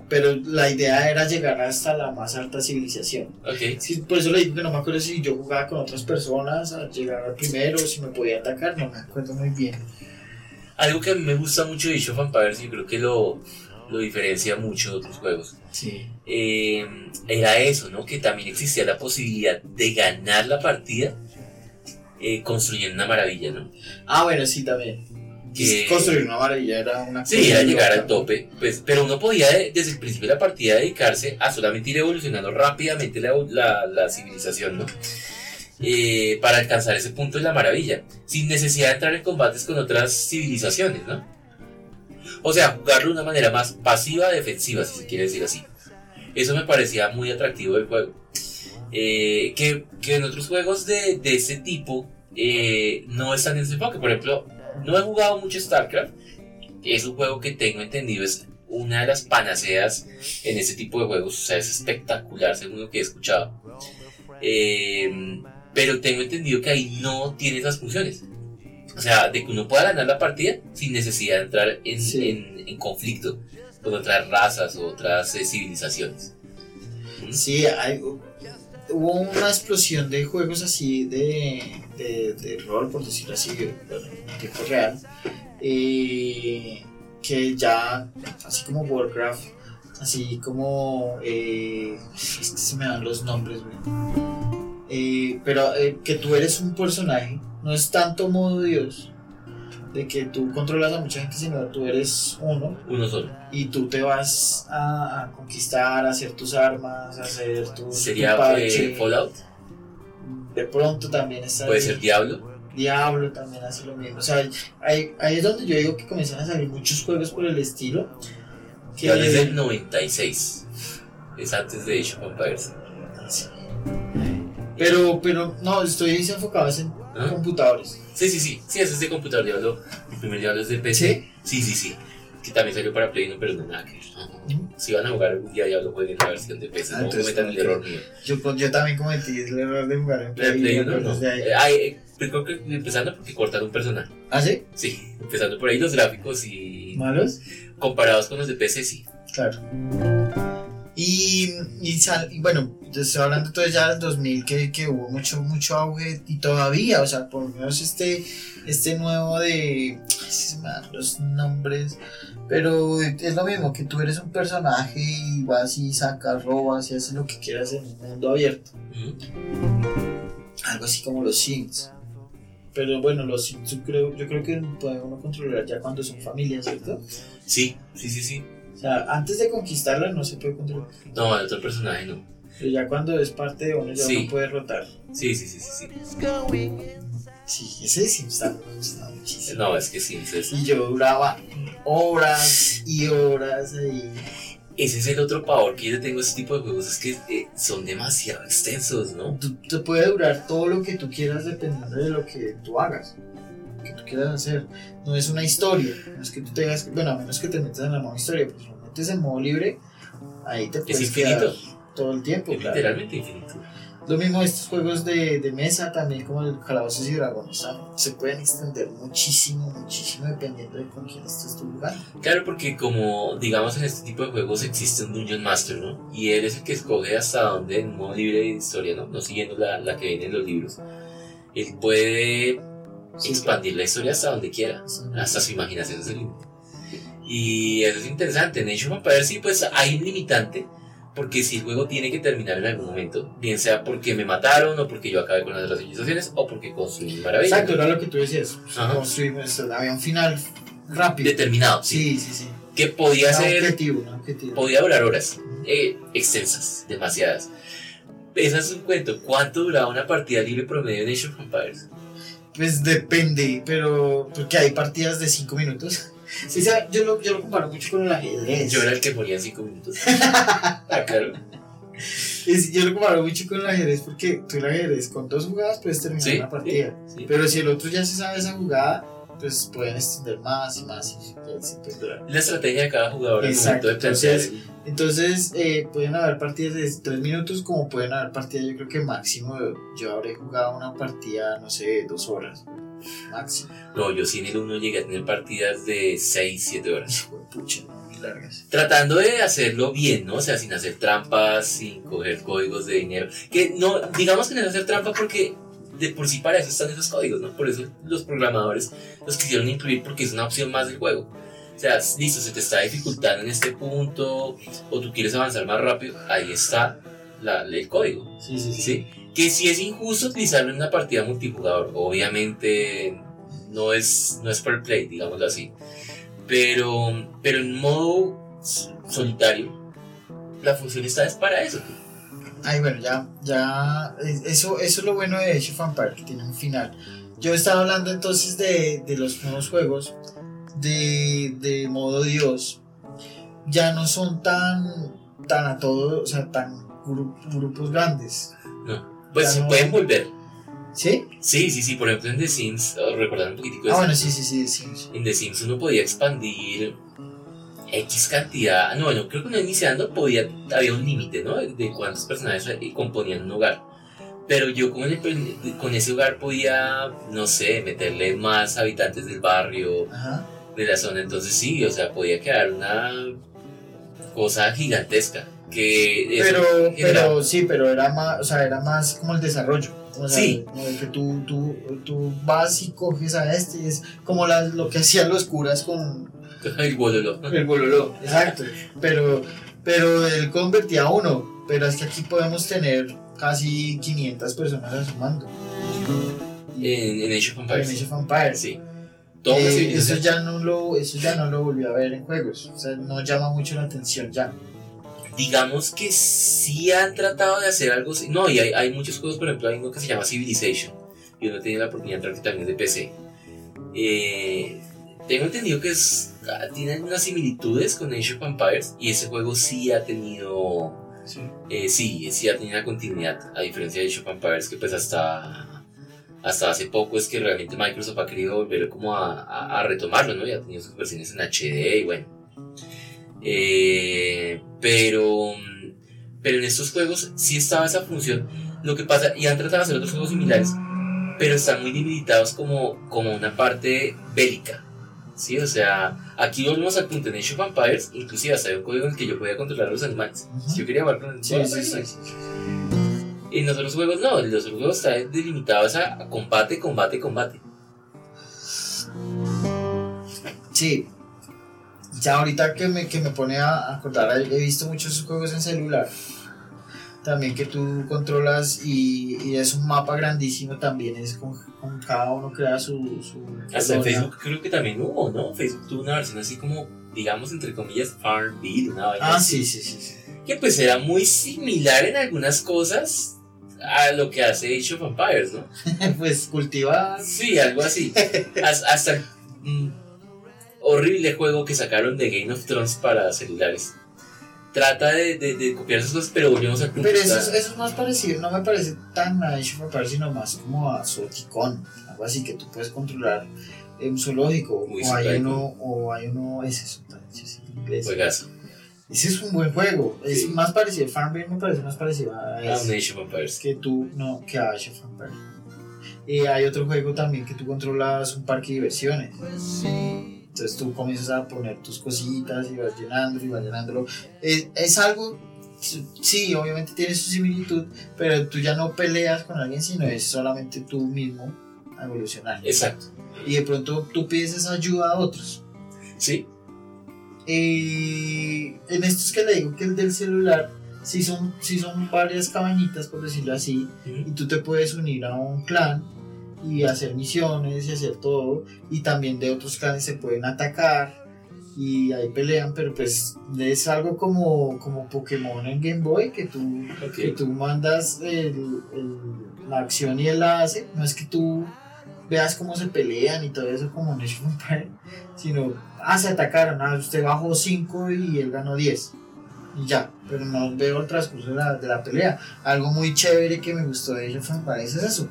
pero la idea era llegar hasta la más alta civilización. Ok. Sí, por eso le digo que no me acuerdo si yo jugaba con otras personas a llegar al primero, si me podía atacar, no me acuerdo muy bien. Algo que me gusta mucho de of Empires y creo que lo, lo diferencia mucho de otros juegos. Sí. eh, era eso, ¿no? Que también existía la posibilidad de ganar la partida eh, construyendo una maravilla, ¿no? Ah, bueno, sí, también. Que- Construir una maravilla era una Sí, era llegar loca. al tope, pues, pero uno podía de- desde el principio de la partida dedicarse a solamente ir evolucionando rápidamente la, la- la civilización, ¿no? Eh, para alcanzar ese punto de la maravilla, sin necesidad de entrar en combates con otras civilizaciones, ¿no? O sea, jugarlo de una manera más pasiva-defensiva, si se quiere decir así. Eso me parecía muy atractivo del juego. Eh, que, que en otros juegos de, de ese tipo eh, no están en ese enfoque. Por ejemplo, no he jugado mucho StarCraft. Es un juego que tengo entendido es una de las panaceas en ese tipo de juegos. O sea, es espectacular según lo que he escuchado. Eh, pero tengo entendido que ahí no tiene esas funciones. O sea, de que uno pueda ganar la partida sin necesidad de entrar en, Sí. en- en conflicto con otras razas o otras eh, civilizaciones. Sí, hay- hubo una explosión de juegos así de, de, de rol, por decirlo así, en tiempo real, eh, que ya, así como Warcraft, así como, eh, es que se me dan los nombres. Eh, pero eh, que tú eres un personaje, no es tanto modo Dios, de que tú controlas a mucha gente, sino tú eres uno Uno solo. y tú te vas a, a conquistar, a hacer tus armas, a hacer tu, Sería tu eh, Fallout. De pronto también está Puede ahí. ser Diablo. Diablo también hace lo mismo. O sea, ahí, ahí es donde yo digo que comienzan a salir muchos juegos por el estilo. Que Diablo es del 96. Es antes de Age of Empires. Sí. Pero, pero no, estoy enfocado en ¿Ah? computadores. Sí, sí, sí. Sí, ese es de computador. Diablo. El primer Diablo es de PC. Sí, sí, sí. Que también salió para Play 1, pero no nada que ver. Si van a jugar algún día Diablo, jueguen la versión de PC. Ah, no entonces, cometan el error mío. Yo, yo también cometí el error de jugar en La Play, Play 1 pero no. desde ahí. Eh, ay, eh, creo que empezando porque cortaron un personaje. ¿Ah, sí? Sí, empezando por ahí los gráficos y ¿Malos? comparados con los de PC, sí. Claro. Y, y, sal- y bueno, estoy hablando entonces ya del 2000 que, que hubo mucho, mucho auge y todavía, o sea, por lo menos este, este nuevo de... sí se me dan los nombres, pero es lo mismo, que tú eres un personaje y vas y sacas, robas y haces lo que quieras en un mundo abierto. Algo así como los Sims. Pero bueno, los Sims yo creo, yo creo que puede uno controlar ya cuando son familias, ¿cierto? Sí, sí, sí, sí. O sea, antes de conquistarla no se puede controlar. No, el otro personaje no. Pero ya cuando es parte de uno ya Sí. uno puede rotar. Sí, sí, sí, sí. sí. Sí, ese de Sims me gustaba muchísimo. No, es que sí. es- Y yo duraba horas y horas ahí. Ese es el otro pavor que yo tengo a este tipo de juegos, es que eh, son demasiado extensos, ¿no? Tú- te puede durar todo lo que tú quieras dependiendo de lo que tú hagas. Que tú quieras hacer. No es una historia. No es que tú tengas que. Bueno, a menos que te metas en la modo historia. Pues si metes en modo libre, ahí te puedes infinito. quedar todo el tiempo. Es claro. literalmente infinito. Lo mismo estos juegos de, de mesa también como el Calabozos y Dragones se pueden extender muchísimo, muchísimo dependiendo de con quién estés tú jugando. Claro, porque como digamos en este tipo de juegos existe un Dungeon Master, ¿no? Y él es el que escoge hasta dónde en modo libre de historia, ¿no? No siguiendo la, la que viene en los libros. Él puede expandir la historia hasta donde quiera, hasta su imaginación es el límite. Y eso es interesante. En Age of Empires sí, pues hay un limitante, porque si el juego tiene que terminar en algún momento, bien sea porque me mataron, o porque yo acabé con las civilizaciones, o porque construí maravilla. Exacto, era lo que tú decías. Ajá. Construimos, había un final rápido. Determinado, sí. Sí, sí, sí. Que podía Un ser, objetivo, un objetivo. podía durar horas, eh, extensas, demasiadas. Ese es un cuento. ¿Cuánto duraba una partida libre promedio en Age of Empires? Pues depende, pero porque hay partidas de 5 minutos. Sí, sea, yo, lo, yo lo comparo mucho con el ajedrez. Yo era el que moría en 5 minutos. (laughs) ah, claro. Es- yo lo comparo mucho con el ajedrez porque tú el ajedrez con dos jugadas puedes terminar Sí, una partida. sí. Pero si el otro ya se sabe esa jugada, pues pueden extender más y más y durar. La estrategia de cada jugador en el Exacto, momento de entonces- Entonces, eh, pueden haber partidas de 3 minutos, como pueden haber partidas, yo creo que máximo, yo habré jugado una partida, no sé, 2 horas. Máximo. No, yo sí en el 1 llegué a tener partidas de 6, 7 horas. Pucha, largas. Tratando de hacerlo bien, ¿no? O sea, sin hacer trampas, sin coger códigos de dinero. Que no, digamos que no es hacer trampa porque de por sí para eso están esos códigos, ¿no? Por eso los programadores los quisieron incluir porque es una opción más del juego. O sea, listo, se te está dificultando en este punto o tú quieres avanzar más rápido, ahí está la, el código. Sí, sí, sí. ¿sí? Que si es injusto utilizarlo en una partida multijugador, obviamente no es, no es per play, digámoslo así. Pero, pero en modo solitario, la función está es para eso. Ay, bueno, ya, ya, eso, eso es lo bueno de Age of Empires, que tiene un final. Yo estaba hablando entonces de, de los nuevos juegos, de, de modo Dios, ya no son tan, tan a todo, o sea, tan gru- grupos grandes. Pues Ya se no- pueden volver. ¿Sí? Sí, sí, sí, por ejemplo en The Sims, oh, recordando un poquitico de Ah, bueno, Sims, sí, sí, sí, sí. sí. en The Sims uno podía expandir X cantidad, no, bueno, creo que uno iniciando podía, había un límite, ¿no? De cuántos personajes eh, componían un hogar. Pero yo con, el- con ese hogar podía, no sé, meterle más habitantes del barrio, Ajá. de la zona. Entonces sí, o sea, podía quedar una cosa gigantesca. Que Pero, pero sí, pero era más, o sea, era más como el desarrollo. O sea, Sí. que tú, tú, tú vas y coges a este, es como la- lo que hacían los curas con, (laughs) el bololo. El bololó, exacto. Pero, pero él convertía a uno. Pero que aquí podemos tener casi 500 personas a su mando. En, en Age of En Empires. Age of Empires. Sí. Eh, eso, ya no lo, eso ya no lo volví a ver en juegos. O sea, no llama mucho la atención ya. Digamos que sí han tratado de hacer algo. No, y hay, hay muchos juegos, por ejemplo, hay uno que se llama Civilization. Yo no he tenido la oportunidad de entrar también de PC. Eh, tengo entendido que es, tiene algunas similitudes con Age of Empires. Y ese juego sí ha tenido. Sí. Eh, sí, sí ha tenido una continuidad, a diferencia de Age of Empires, que pues hasta, hasta hace poco es que realmente Microsoft ha querido volver como a, a- a retomarlo, ¿no? Ya ha tenido sus versiones en HD y bueno. Eh, pero, pero en estos juegos sí estaba esa función. Lo que pasa, y han tratado de hacer otros juegos similares, pero están muy debilitados como, como una parte bélica. Sí, o sea, aquí volvemos en Age of Empires, inclusive hasta había un código en el que yo podía controlar a los animales. Si yo quería jugar con el Sí, sí, sí, sí. En los otros juegos no, en los otros juegos está delimitado a combate, combate, combate. Sí. Ya ahorita que me, que me pone a acordar, he visto muchos juegos en celular. También que tú controlas y, y es un mapa grandísimo también, es con, con cada uno crea su... su Hasta en. Facebook creo que también hubo, ¿no? Facebook tuvo una versión así como, digamos, entre comillas, Farmville, una vaina Ah, así, sí, sí, sí. sí. Que pues era muy similar en algunas cosas a lo que hace Age of Empires, ¿no? (laughs) pues cultiva... Sí, algo así. Has- hasta el mm, horrible juego que sacaron de Game of Thrones para celulares. Trata de, de, de copiar esas cosas, pero volvemos al punto. Pero eso es, eso es más parecido, no me parece tan a Age of Empires, sino más como a Zoticon, algo así que tú puedes controlar en un zoológico, Muy o hay uno, o hay uno, ese es sí, sí, en inglés. Juegazo. Ese es un buen juego, es Sí. más parecido, Farmville me parece más parecido a ese un Age of Empires. que tú, no, que a Age of Empires. Y hay otro juego también que tú controlas un parque de diversiones. Entonces tú comienzas a poner tus cositas y vas llenándolo y vas llenándolo. Es, es algo, sí, obviamente tiene su similitud, pero tú ya no peleas con alguien, sino es solamente tú mismo a evolucionar. Exacto. Y de pronto tú pides esa ayuda a otros. Sí, Y en estos que le digo que el del celular, si son, si son varias cabañitas, por decirlo así, y tú te puedes unir a un clan y hacer misiones y hacer todo, y también de otros clanes se pueden atacar y ahí pelean, pero pues es algo como, como Pokémon en Game Boy, que tú, que tú mandas el, el, la acción y él la hace, no es que tú veas cómo se pelean y todo eso como en Age sino, ah, se atacaron, ah, usted bajó 5 y él ganó 10 y ya, pero no veo el transcurso de la, de la pelea. Algo muy chévere que me gustó de Age of Empires es eso,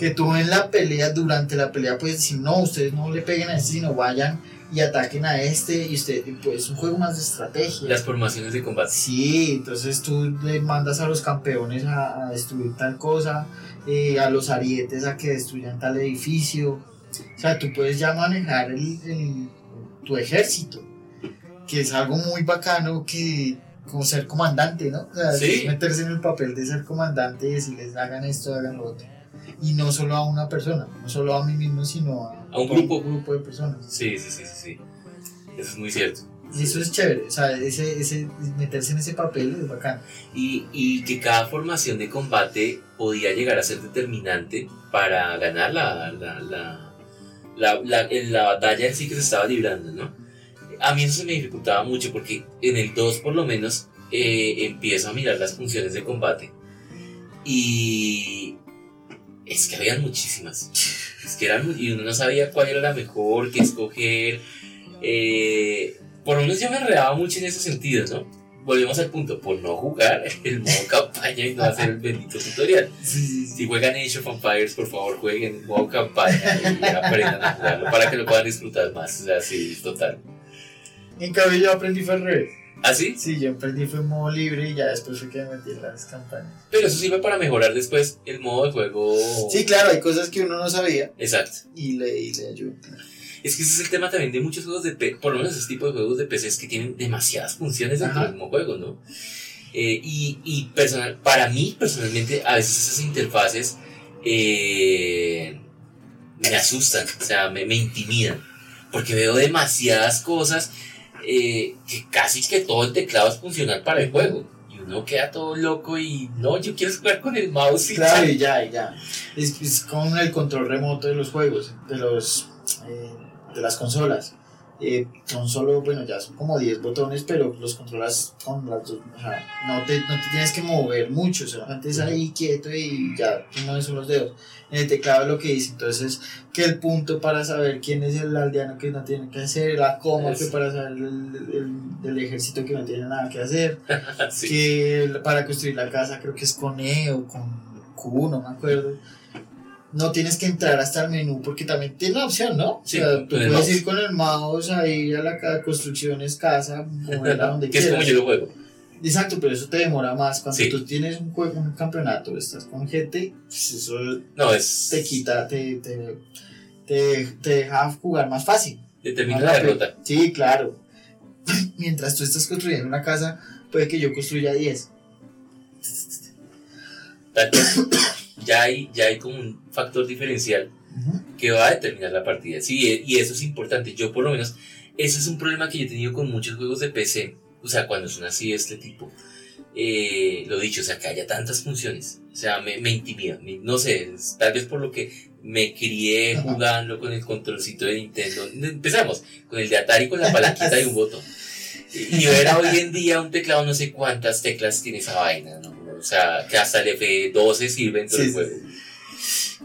que tú en la pelea, durante la pelea puedes decir, no, ustedes no le peguen a este, sino vayan y ataquen a este y usted pues un juego más de estrategia. Las formaciones de combate. Sí entonces tú le mandas a los campeones a, a destruir tal cosa eh, a los arietes a que destruyan tal edificio. O sea tú puedes ya manejar el, el, tu ejército que es algo muy bacano que como ser comandante no o sea, Sí. meterse en el papel de ser comandante y decirles hagan esto hagan lo otro y no solo a una persona no solo a mí mismo sino a, A un grupo. grupo de personas sí sí sí sí sí eso es muy cierto Y eso es chévere, o sea, ese, ese, meterse en ese papel es bacán. y, y que cada formación de combate podía llegar a ser determinante para ganar la, la, la, la, la- en la batalla en sí que se estaba librando, ¿no? A mí eso se me dificultaba mucho porque en el 2 por lo menos eh, empiezo a mirar las funciones de combate y es que habían muchísimas. Es que eran, y uno no sabía cuál era la mejor, qué escoger. eh, por lo menos yo me enredaba mucho en ese sentido, ¿no? volvemos al punto, por no jugar el modo campaña y no hacer el bendito tutorial. (laughs) Si juegan Age of Empires, por favor jueguen el modo campaña y aprendan a jugarlo para que lo puedan disfrutar más. O sea, sí, total. En cambio yo aprendí fue al revés. ¿Ah, sí? Sí, yo aprendí fue en modo libre y ya después fue que me metí en las campañas. Pero eso sirve para mejorar después el modo de juego. Sí, claro, hay cosas que uno no sabía Exacto. y le, y le ayudó. Es que ese es el tema también de muchos juegos de PC, por lo menos ese tipo de juegos de PC es que tienen demasiadas funciones dentro del mismo juego, ¿no? Eh, y y personal, para mí, personalmente, a veces esas interfaces eh, me asustan, o sea, me, me intimidan, porque veo demasiadas cosas eh, que casi que todo el teclado es funcional para el juego. Y uno queda todo loco y no, yo quiero jugar con el mouse y Claro, ya. y ya, y ya. Es, es con el control remoto de los juegos, de los eh, de las consolas. Eh, son solo, bueno, ya son como 10 botones, pero los controlas con las dos. O sea, no te, no te tienes que mover mucho, solamente es ahí quieto y ya, no son los dedos. En el teclado lo que dice, entonces, que el punto para saber quién es el aldeano que no tiene que hacer, la coma que para saber el, el- el ejército que no tiene nada que hacer (laughs) Sí. que para construir la casa creo que es con E o con Q, no me acuerdo. No tienes que entrar hasta el menú porque también tiene la opción, ¿no? Sí, o sea, tú puedes mouse. ir con el mouse a ir a la ca- construcciones, casa, moverla donde (laughs) que es como quieras. yo lo juego. Exacto, pero eso te demora más. Cuando Sí. tú tienes un juego, un campeonato, estás con gente, pues eso No, es. te quita, te, te, te, te deja jugar más fácil. Más la derrota. Sí, claro. (laughs) Mientras tú estás construyendo una casa, puede que yo construya 10. Ya hay, ya hay como un factor diferencial Ujú. que va a determinar la partida. Sí, y eso es importante. Yo por lo menos, ese es un problema que yo he tenido con muchos juegos de PC. O sea, cuando son así de este tipo. Eh, lo dicho, o sea, que haya tantas funciones. O sea, me, me intimida. me- no sé, tal vez por lo que me crié Ajá. jugando con el controlcito de Nintendo. Empezamos con el de Atari con la palanquita y un (laughs) botón. Y y ver hoy en día un teclado, no sé cuántas teclas tiene esa vaina, ¿no? O sea, que hasta el F12 sirve Sí, del sí, juego.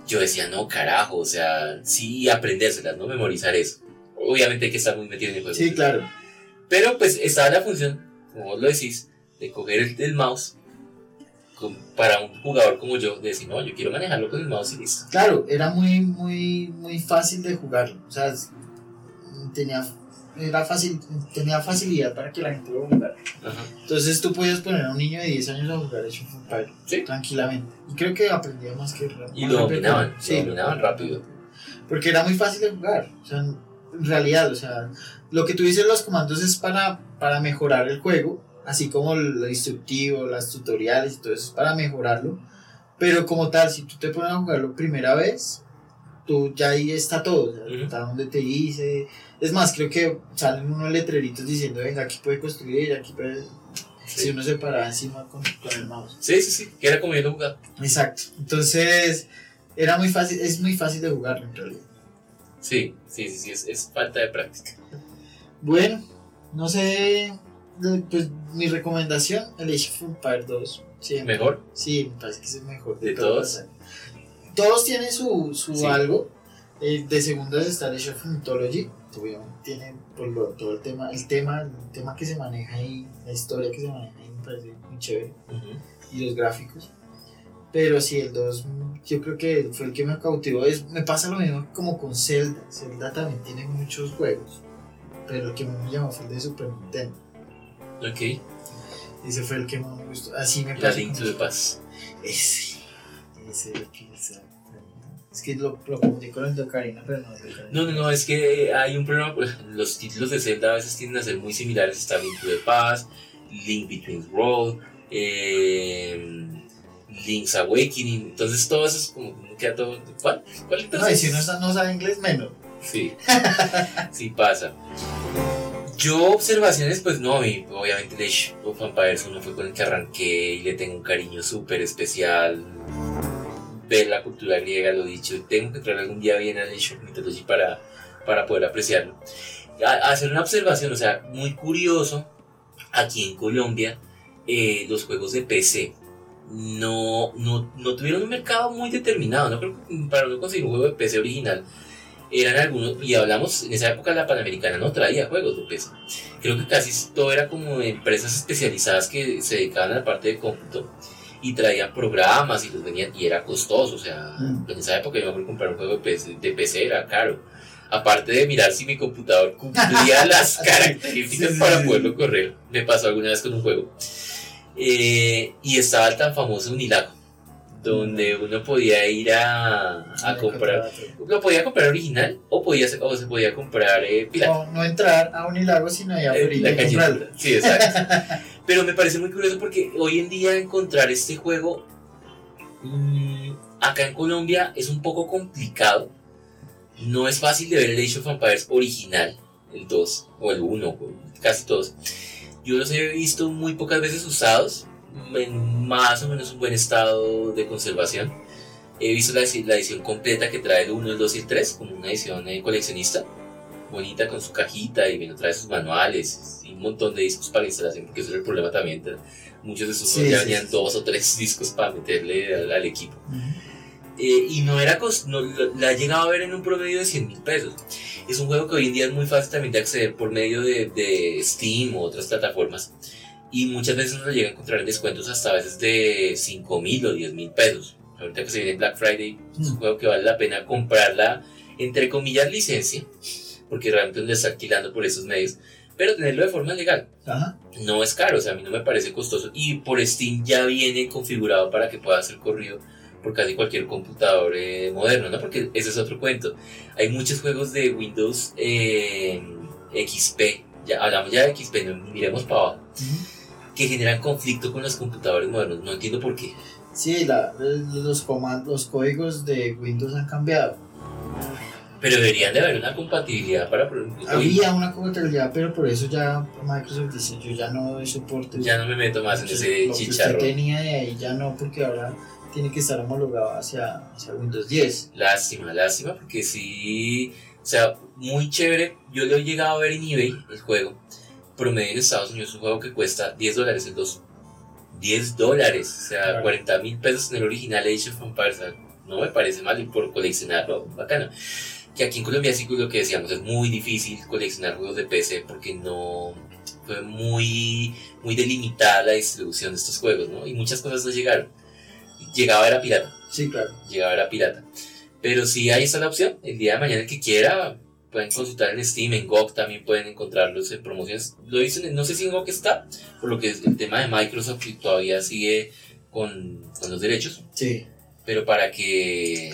Yo decía, no, carajo, o sea, sí aprendérselas, no memorizar eso. Obviamente hay que estar muy metido en el juego. Sí, claro. Pero pues estaba la función, como vos lo decís, de coger el, el mouse con- para un jugador como yo, de decir, no, yo quiero manejarlo con el mouse y listo. Claro, era muy, muy, muy fácil de jugarlo. O sea, tenía, era fácil, tenía facilidad para que la gente lo jugara. Ajá. Entonces tú podías poner a un niño de 10 años a jugar Age of Empires Sí. tranquilamente. Y creo que aprendía más que Y lo dominaban, lo dominaban rápido. Porque era muy fácil de jugar. O sea, en realidad, o sea, lo que tú dices los comandos es para, para mejorar el juego, así como lo instructivo, las tutoriales y todo eso es para mejorarlo. Pero como tal, si tú te pones a jugarlo primera vez, tú ya ahí está todo. o sea. Está donde te dice. Es más, creo que salen unos letreritos diciendo, venga, aquí puede construir, aquí puede... Si uno se paraba encima con, con el mouse. Sí, sí, sí, que era como yo lo jugaba. Exacto. Entonces, era muy fácil, es muy fácil de jugarlo en realidad. Sí, sí, sí, sí, es, es falta de práctica. Bueno, no sé, de- pues mi recomendación, el Age of Empires 2. Sí, ¿Mejor? Sí, me parece que es el mejor ¿De la todos? Todos tienen su, su Sí. algo. Eh, de segundo está el of Mythology. Obviamente tiene por lo- todo el tema, el tema, el tema que se maneja ahí, la historia que se maneja ahí me parece muy chévere. Y los gráficos. Pero sí, el 2 mm, yo creo que fue el que me cautivó. Es, me pasa lo mismo como con Zelda. Zelda también tiene muchos juegos. Pero el que más me llamó fue el de Super Nintendo. Ok. Ese fue el que más me gustó. Así me La pasó. Link to the Past. Ese. Ese el que exacto. Es que lo, lo confundí con el de Ocarina, pero no es de Ocarina. No, no, no, es que hay un problema. pues, Los títulos de Zelda a veces tienden a ser muy similares. Está Link to the Past, Link Between Worlds, eh, Link's Awakening. Entonces, todo eso es como. Queda todo. ¿Cuál? ¿Cuál No, y entonces? si sa- no sabe inglés, menos. Sí, (laughs) sí pasa. Yo observaciones, pues no, y obviamente Age of Empires uno fue con el que arranqué y le tengo un cariño súper especial. Ver la cultura griega, lo dicho, tengo que entrar algún día bien Age of Mythology para, para poder apreciarlo. A- hacer una observación, o sea, muy curioso, aquí en Colombia, eh, los juegos de PC no, no, no tuvieron un mercado muy determinado, no creo que para no conseguir un juego de PC original eran algunos, y hablamos, en esa época la Panamericana no traía juegos de PC. Creo que casi todo era como empresas especializadas que se dedicaban a la parte de cómputo y traían programas y los venían, y era costoso, o sea, Mm. en esa época yo me acuerdo comprar un juego de PC, de PC era caro. Aparte de mirar si mi computador cumplía (laughs) las características Sí, para sí. poderlo correr. Me pasó alguna vez con un juego. Eh, y estaba el tan famoso Unilago, donde uno podía ir a, a comprar. Lo podía comprar original o, podía, o se podía comprar eh, pirata. No, no entrar a Unilago, sino ya Eh, frío la y comprarlo. Sí, exacto. (laughs) Pero me parece muy curioso porque hoy en día encontrar este juego mm, acá en Colombia es un poco complicado. No es fácil de ver el Age of Empires original, el 2 o el 1, o casi todos. Yo los he visto muy pocas veces usados, en más o menos un buen estado de conservación. He visto la edición completa que trae el 1, el 2 y el 3, como una edición eh, coleccionista bonita con su cajita y bueno, trae sus manuales y un montón de discos para la instalación, porque eso era el problema también. Muchos de esos Sí, ya sí, venían sí. dos o tres (laughs) discos para meterle al, al equipo. Ujú. Eh, y no era no, la, he llegado a ver en un promedio de 100 mil pesos. Es un juego que hoy en día es muy fácil también de acceder por medio de, de Steam o otras plataformas. Y muchas veces uno llega a encontrar en descuentos hasta a veces de 5 mil o 10 mil pesos. Ahorita que se viene Black Friday, es un Mm. juego que vale la pena comprarla, entre comillas, licencia, porque realmente le está alquilando por esos medios, pero tenerlo de forma legal. Ajá. No es caro, o sea, a mí no me parece costoso. Y por Steam ya viene configurado para que pueda ser corrido por casi cualquier computador eh, moderno, ¿no? Porque ese es otro cuento. Hay muchos juegos de Windows eh, XP, ya hablamos ya de XP, no miremos para abajo, que generan conflicto con los computadores modernos. No entiendo por qué. Sí, la, los, comandos, los códigos de Windows han cambiado. Pero deberían de haber una compatibilidad para... Había una compatibilidad, pero por eso ya Microsoft dice, yo ya no doy soporte. ya no me meto más en ese Lo que usted chicharro. tenía de ahí ya no, porque ahora tiene que estar homologado hacia, hacia Windows 10. Lástima, lástima, porque sí, o sea, muy chévere. Yo lo he llegado a ver en eBay, el juego. Promedio en Estados Unidos es un juego que cuesta 10 dólares el 2. 10 dólares, o sea, Claro. 40 mil pesos en el original Age of Empires. no me parece mal y por coleccionarlo, bacano. Que aquí en Colombia sí lo que decíamos, es muy difícil coleccionar juegos de PC porque no fue muy, muy delimitada la distribución de estos juegos, ¿no? Y muchas cosas no llegaron. Llegaba era pirata Sí, claro. llegaba a la pirata. Pero sí, ahí está la opción. El día de mañana, el que quiera, pueden consultar en Steam, en GOG también pueden encontrarlos en promociones. Lo dicen, no sé si en GOG está, por lo que el tema de Microsoft todavía sigue con, con los derechos. Sí. Pero para que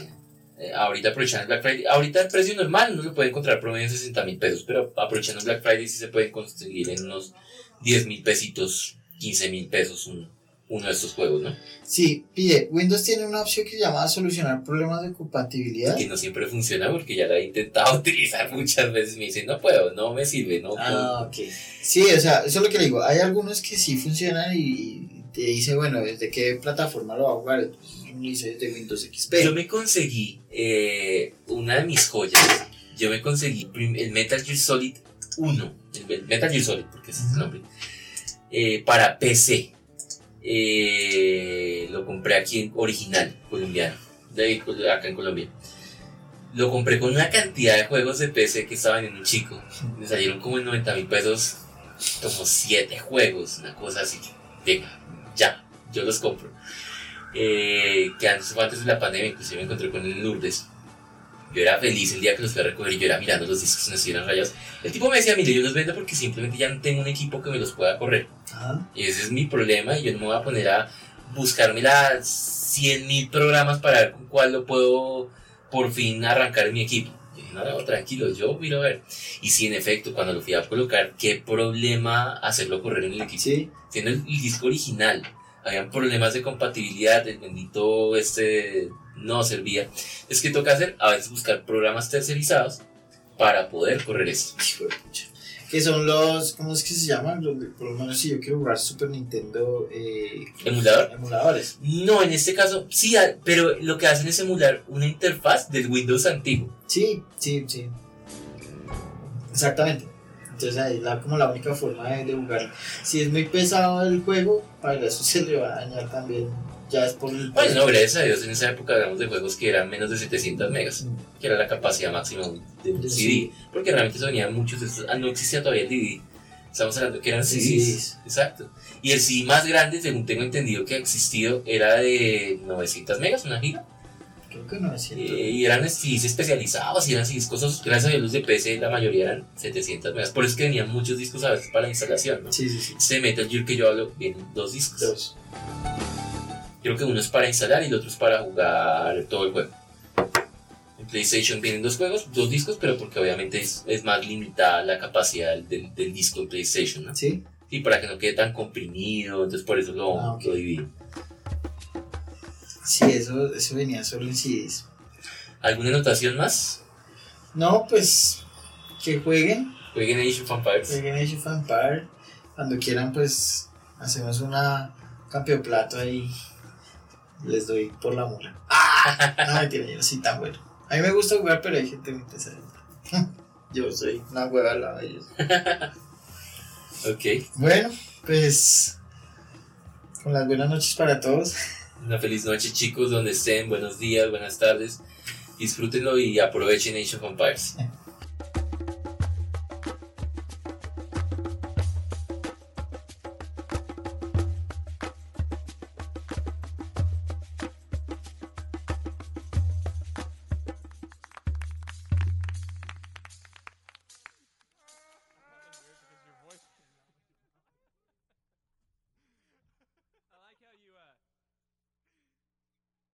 eh, ahorita aprovechando el Black Friday, ahorita el precio normal no lo puede encontrar promedio en 60 mil pesos, pero aprovechando el Black Friday sí se pueden conseguir en unos 10 mil pesitos, 15 mil pesos un, uno de estos juegos, ¿no? Sí, pide, Windows tiene una opción que se llama solucionar problemas de compatibilidad. Que no siempre funciona porque ya la he intentado (laughs) utilizar muchas veces. Me dicen, no puedo, no me sirve, no Ah, ok. Sí, o sea, eso es lo que le digo. Hay algunos que sí funcionan y te dice, bueno, ¿desde qué plataforma lo va a jugar? Entonces, dice desde Windows XP. Yo me conseguí eh, una de mis joyas. Yo me conseguí el Metal Gear Solid 1. El Metal Gear Solid, porque ese es el nombre. eh, para PC. Eh, lo compré aquí en original, colombiano. De acá en Colombia. Lo compré con una cantidad de juegos de PC que estaban en un chico. Me salieron como en 90 mil pesos. Como 7 juegos, una cosa así. Venga, yo los compro. Eh, que antes, antes de la pandemia, inclusive me encontré con en Lourdes. Yo era feliz el día que los fui a recoger y yo era mirando los discos no estuvieran rayados. El tipo me decía, mire, yo los vendo porque simplemente ya no tengo un equipo que me los pueda correr. Ajá. Y ese es mi problema y yo no me voy a poner a buscarme las 100 mil programas para ver con cuál lo puedo por fin arrancar en mi equipo. Yo dije, no, no, tranquilo, yo miro a ver. Y sí, en efecto, cuando lo fui a colocar, qué problema hacerlo correr en el equipo. Sí, Siendo el, el disco original, habían problemas de compatibilidad, el bendito este no servía. Es que toca hacer, a veces buscar programas tercerizados para poder correr esto. (laughs) Que son los, ¿cómo es que se llaman? Los por lo menos si yo quiero jugar Super Nintendo eh, ¿Emulador? emuladores. No, en este caso, sí, pero lo que hacen es emular una interfaz del Windows antiguo. Sí, sí, sí. Exactamente. Entonces ahí es la, como la única forma de, de jugar. Si es muy pesado el juego, para eso (laughs) se le va a dañar también. Ya es por el. Bueno, no, gracias a Dios, en esa época hablamos de juegos que eran menos de 700 megas, Mm. que era la capacidad máxima de un CD, porque realmente se venían muchos de estos, ah, no existía todavía el DVD, estamos hablando que eran CDs. exacto. Y el CD más grande, según tengo entendido que ha existido, era de 900 megas, una giga, Creo que no es cierto. eh, y eran CDs especializados, y eran CDs cosas, gracias a Dios de PC, la mayoría eran 700 megas, por eso es que venían muchos discos a veces para la instalación, ¿no? Sí, sí, sí. Este Metal Gear que yo hablo, vienen dos discos. Dos. Creo que uno es para instalar y el otro es para jugar todo el juego. En PlayStation vienen dos juegos, dos discos, pero porque obviamente es, es más limitada la capacidad del, del disco en PlayStation, ¿no? Sí. Y para que no quede tan comprimido, entonces por eso lo, Ah, lo. Sí, eso, eso venía solo en CDs. ¿Alguna anotación más? No, pues que jueguen. Jueguen Age of Empires. Jueguen Age of Empire. Cuando quieran, pues hacemos una campeoplato ahí. Les doy por la mula. ¡Ah! (laughs) No, mentira, yo no soy tan bueno. A mí me gusta jugar, pero hay gente muy pesada. (laughs) Yo soy una hueva al lado de ellos. (laughs) Ok. Bueno, pues con las buenas noches para todos. Una feliz noche, chicos, donde estén. Buenos días, buenas tardes. Disfrútenlo y aprovechen Age of.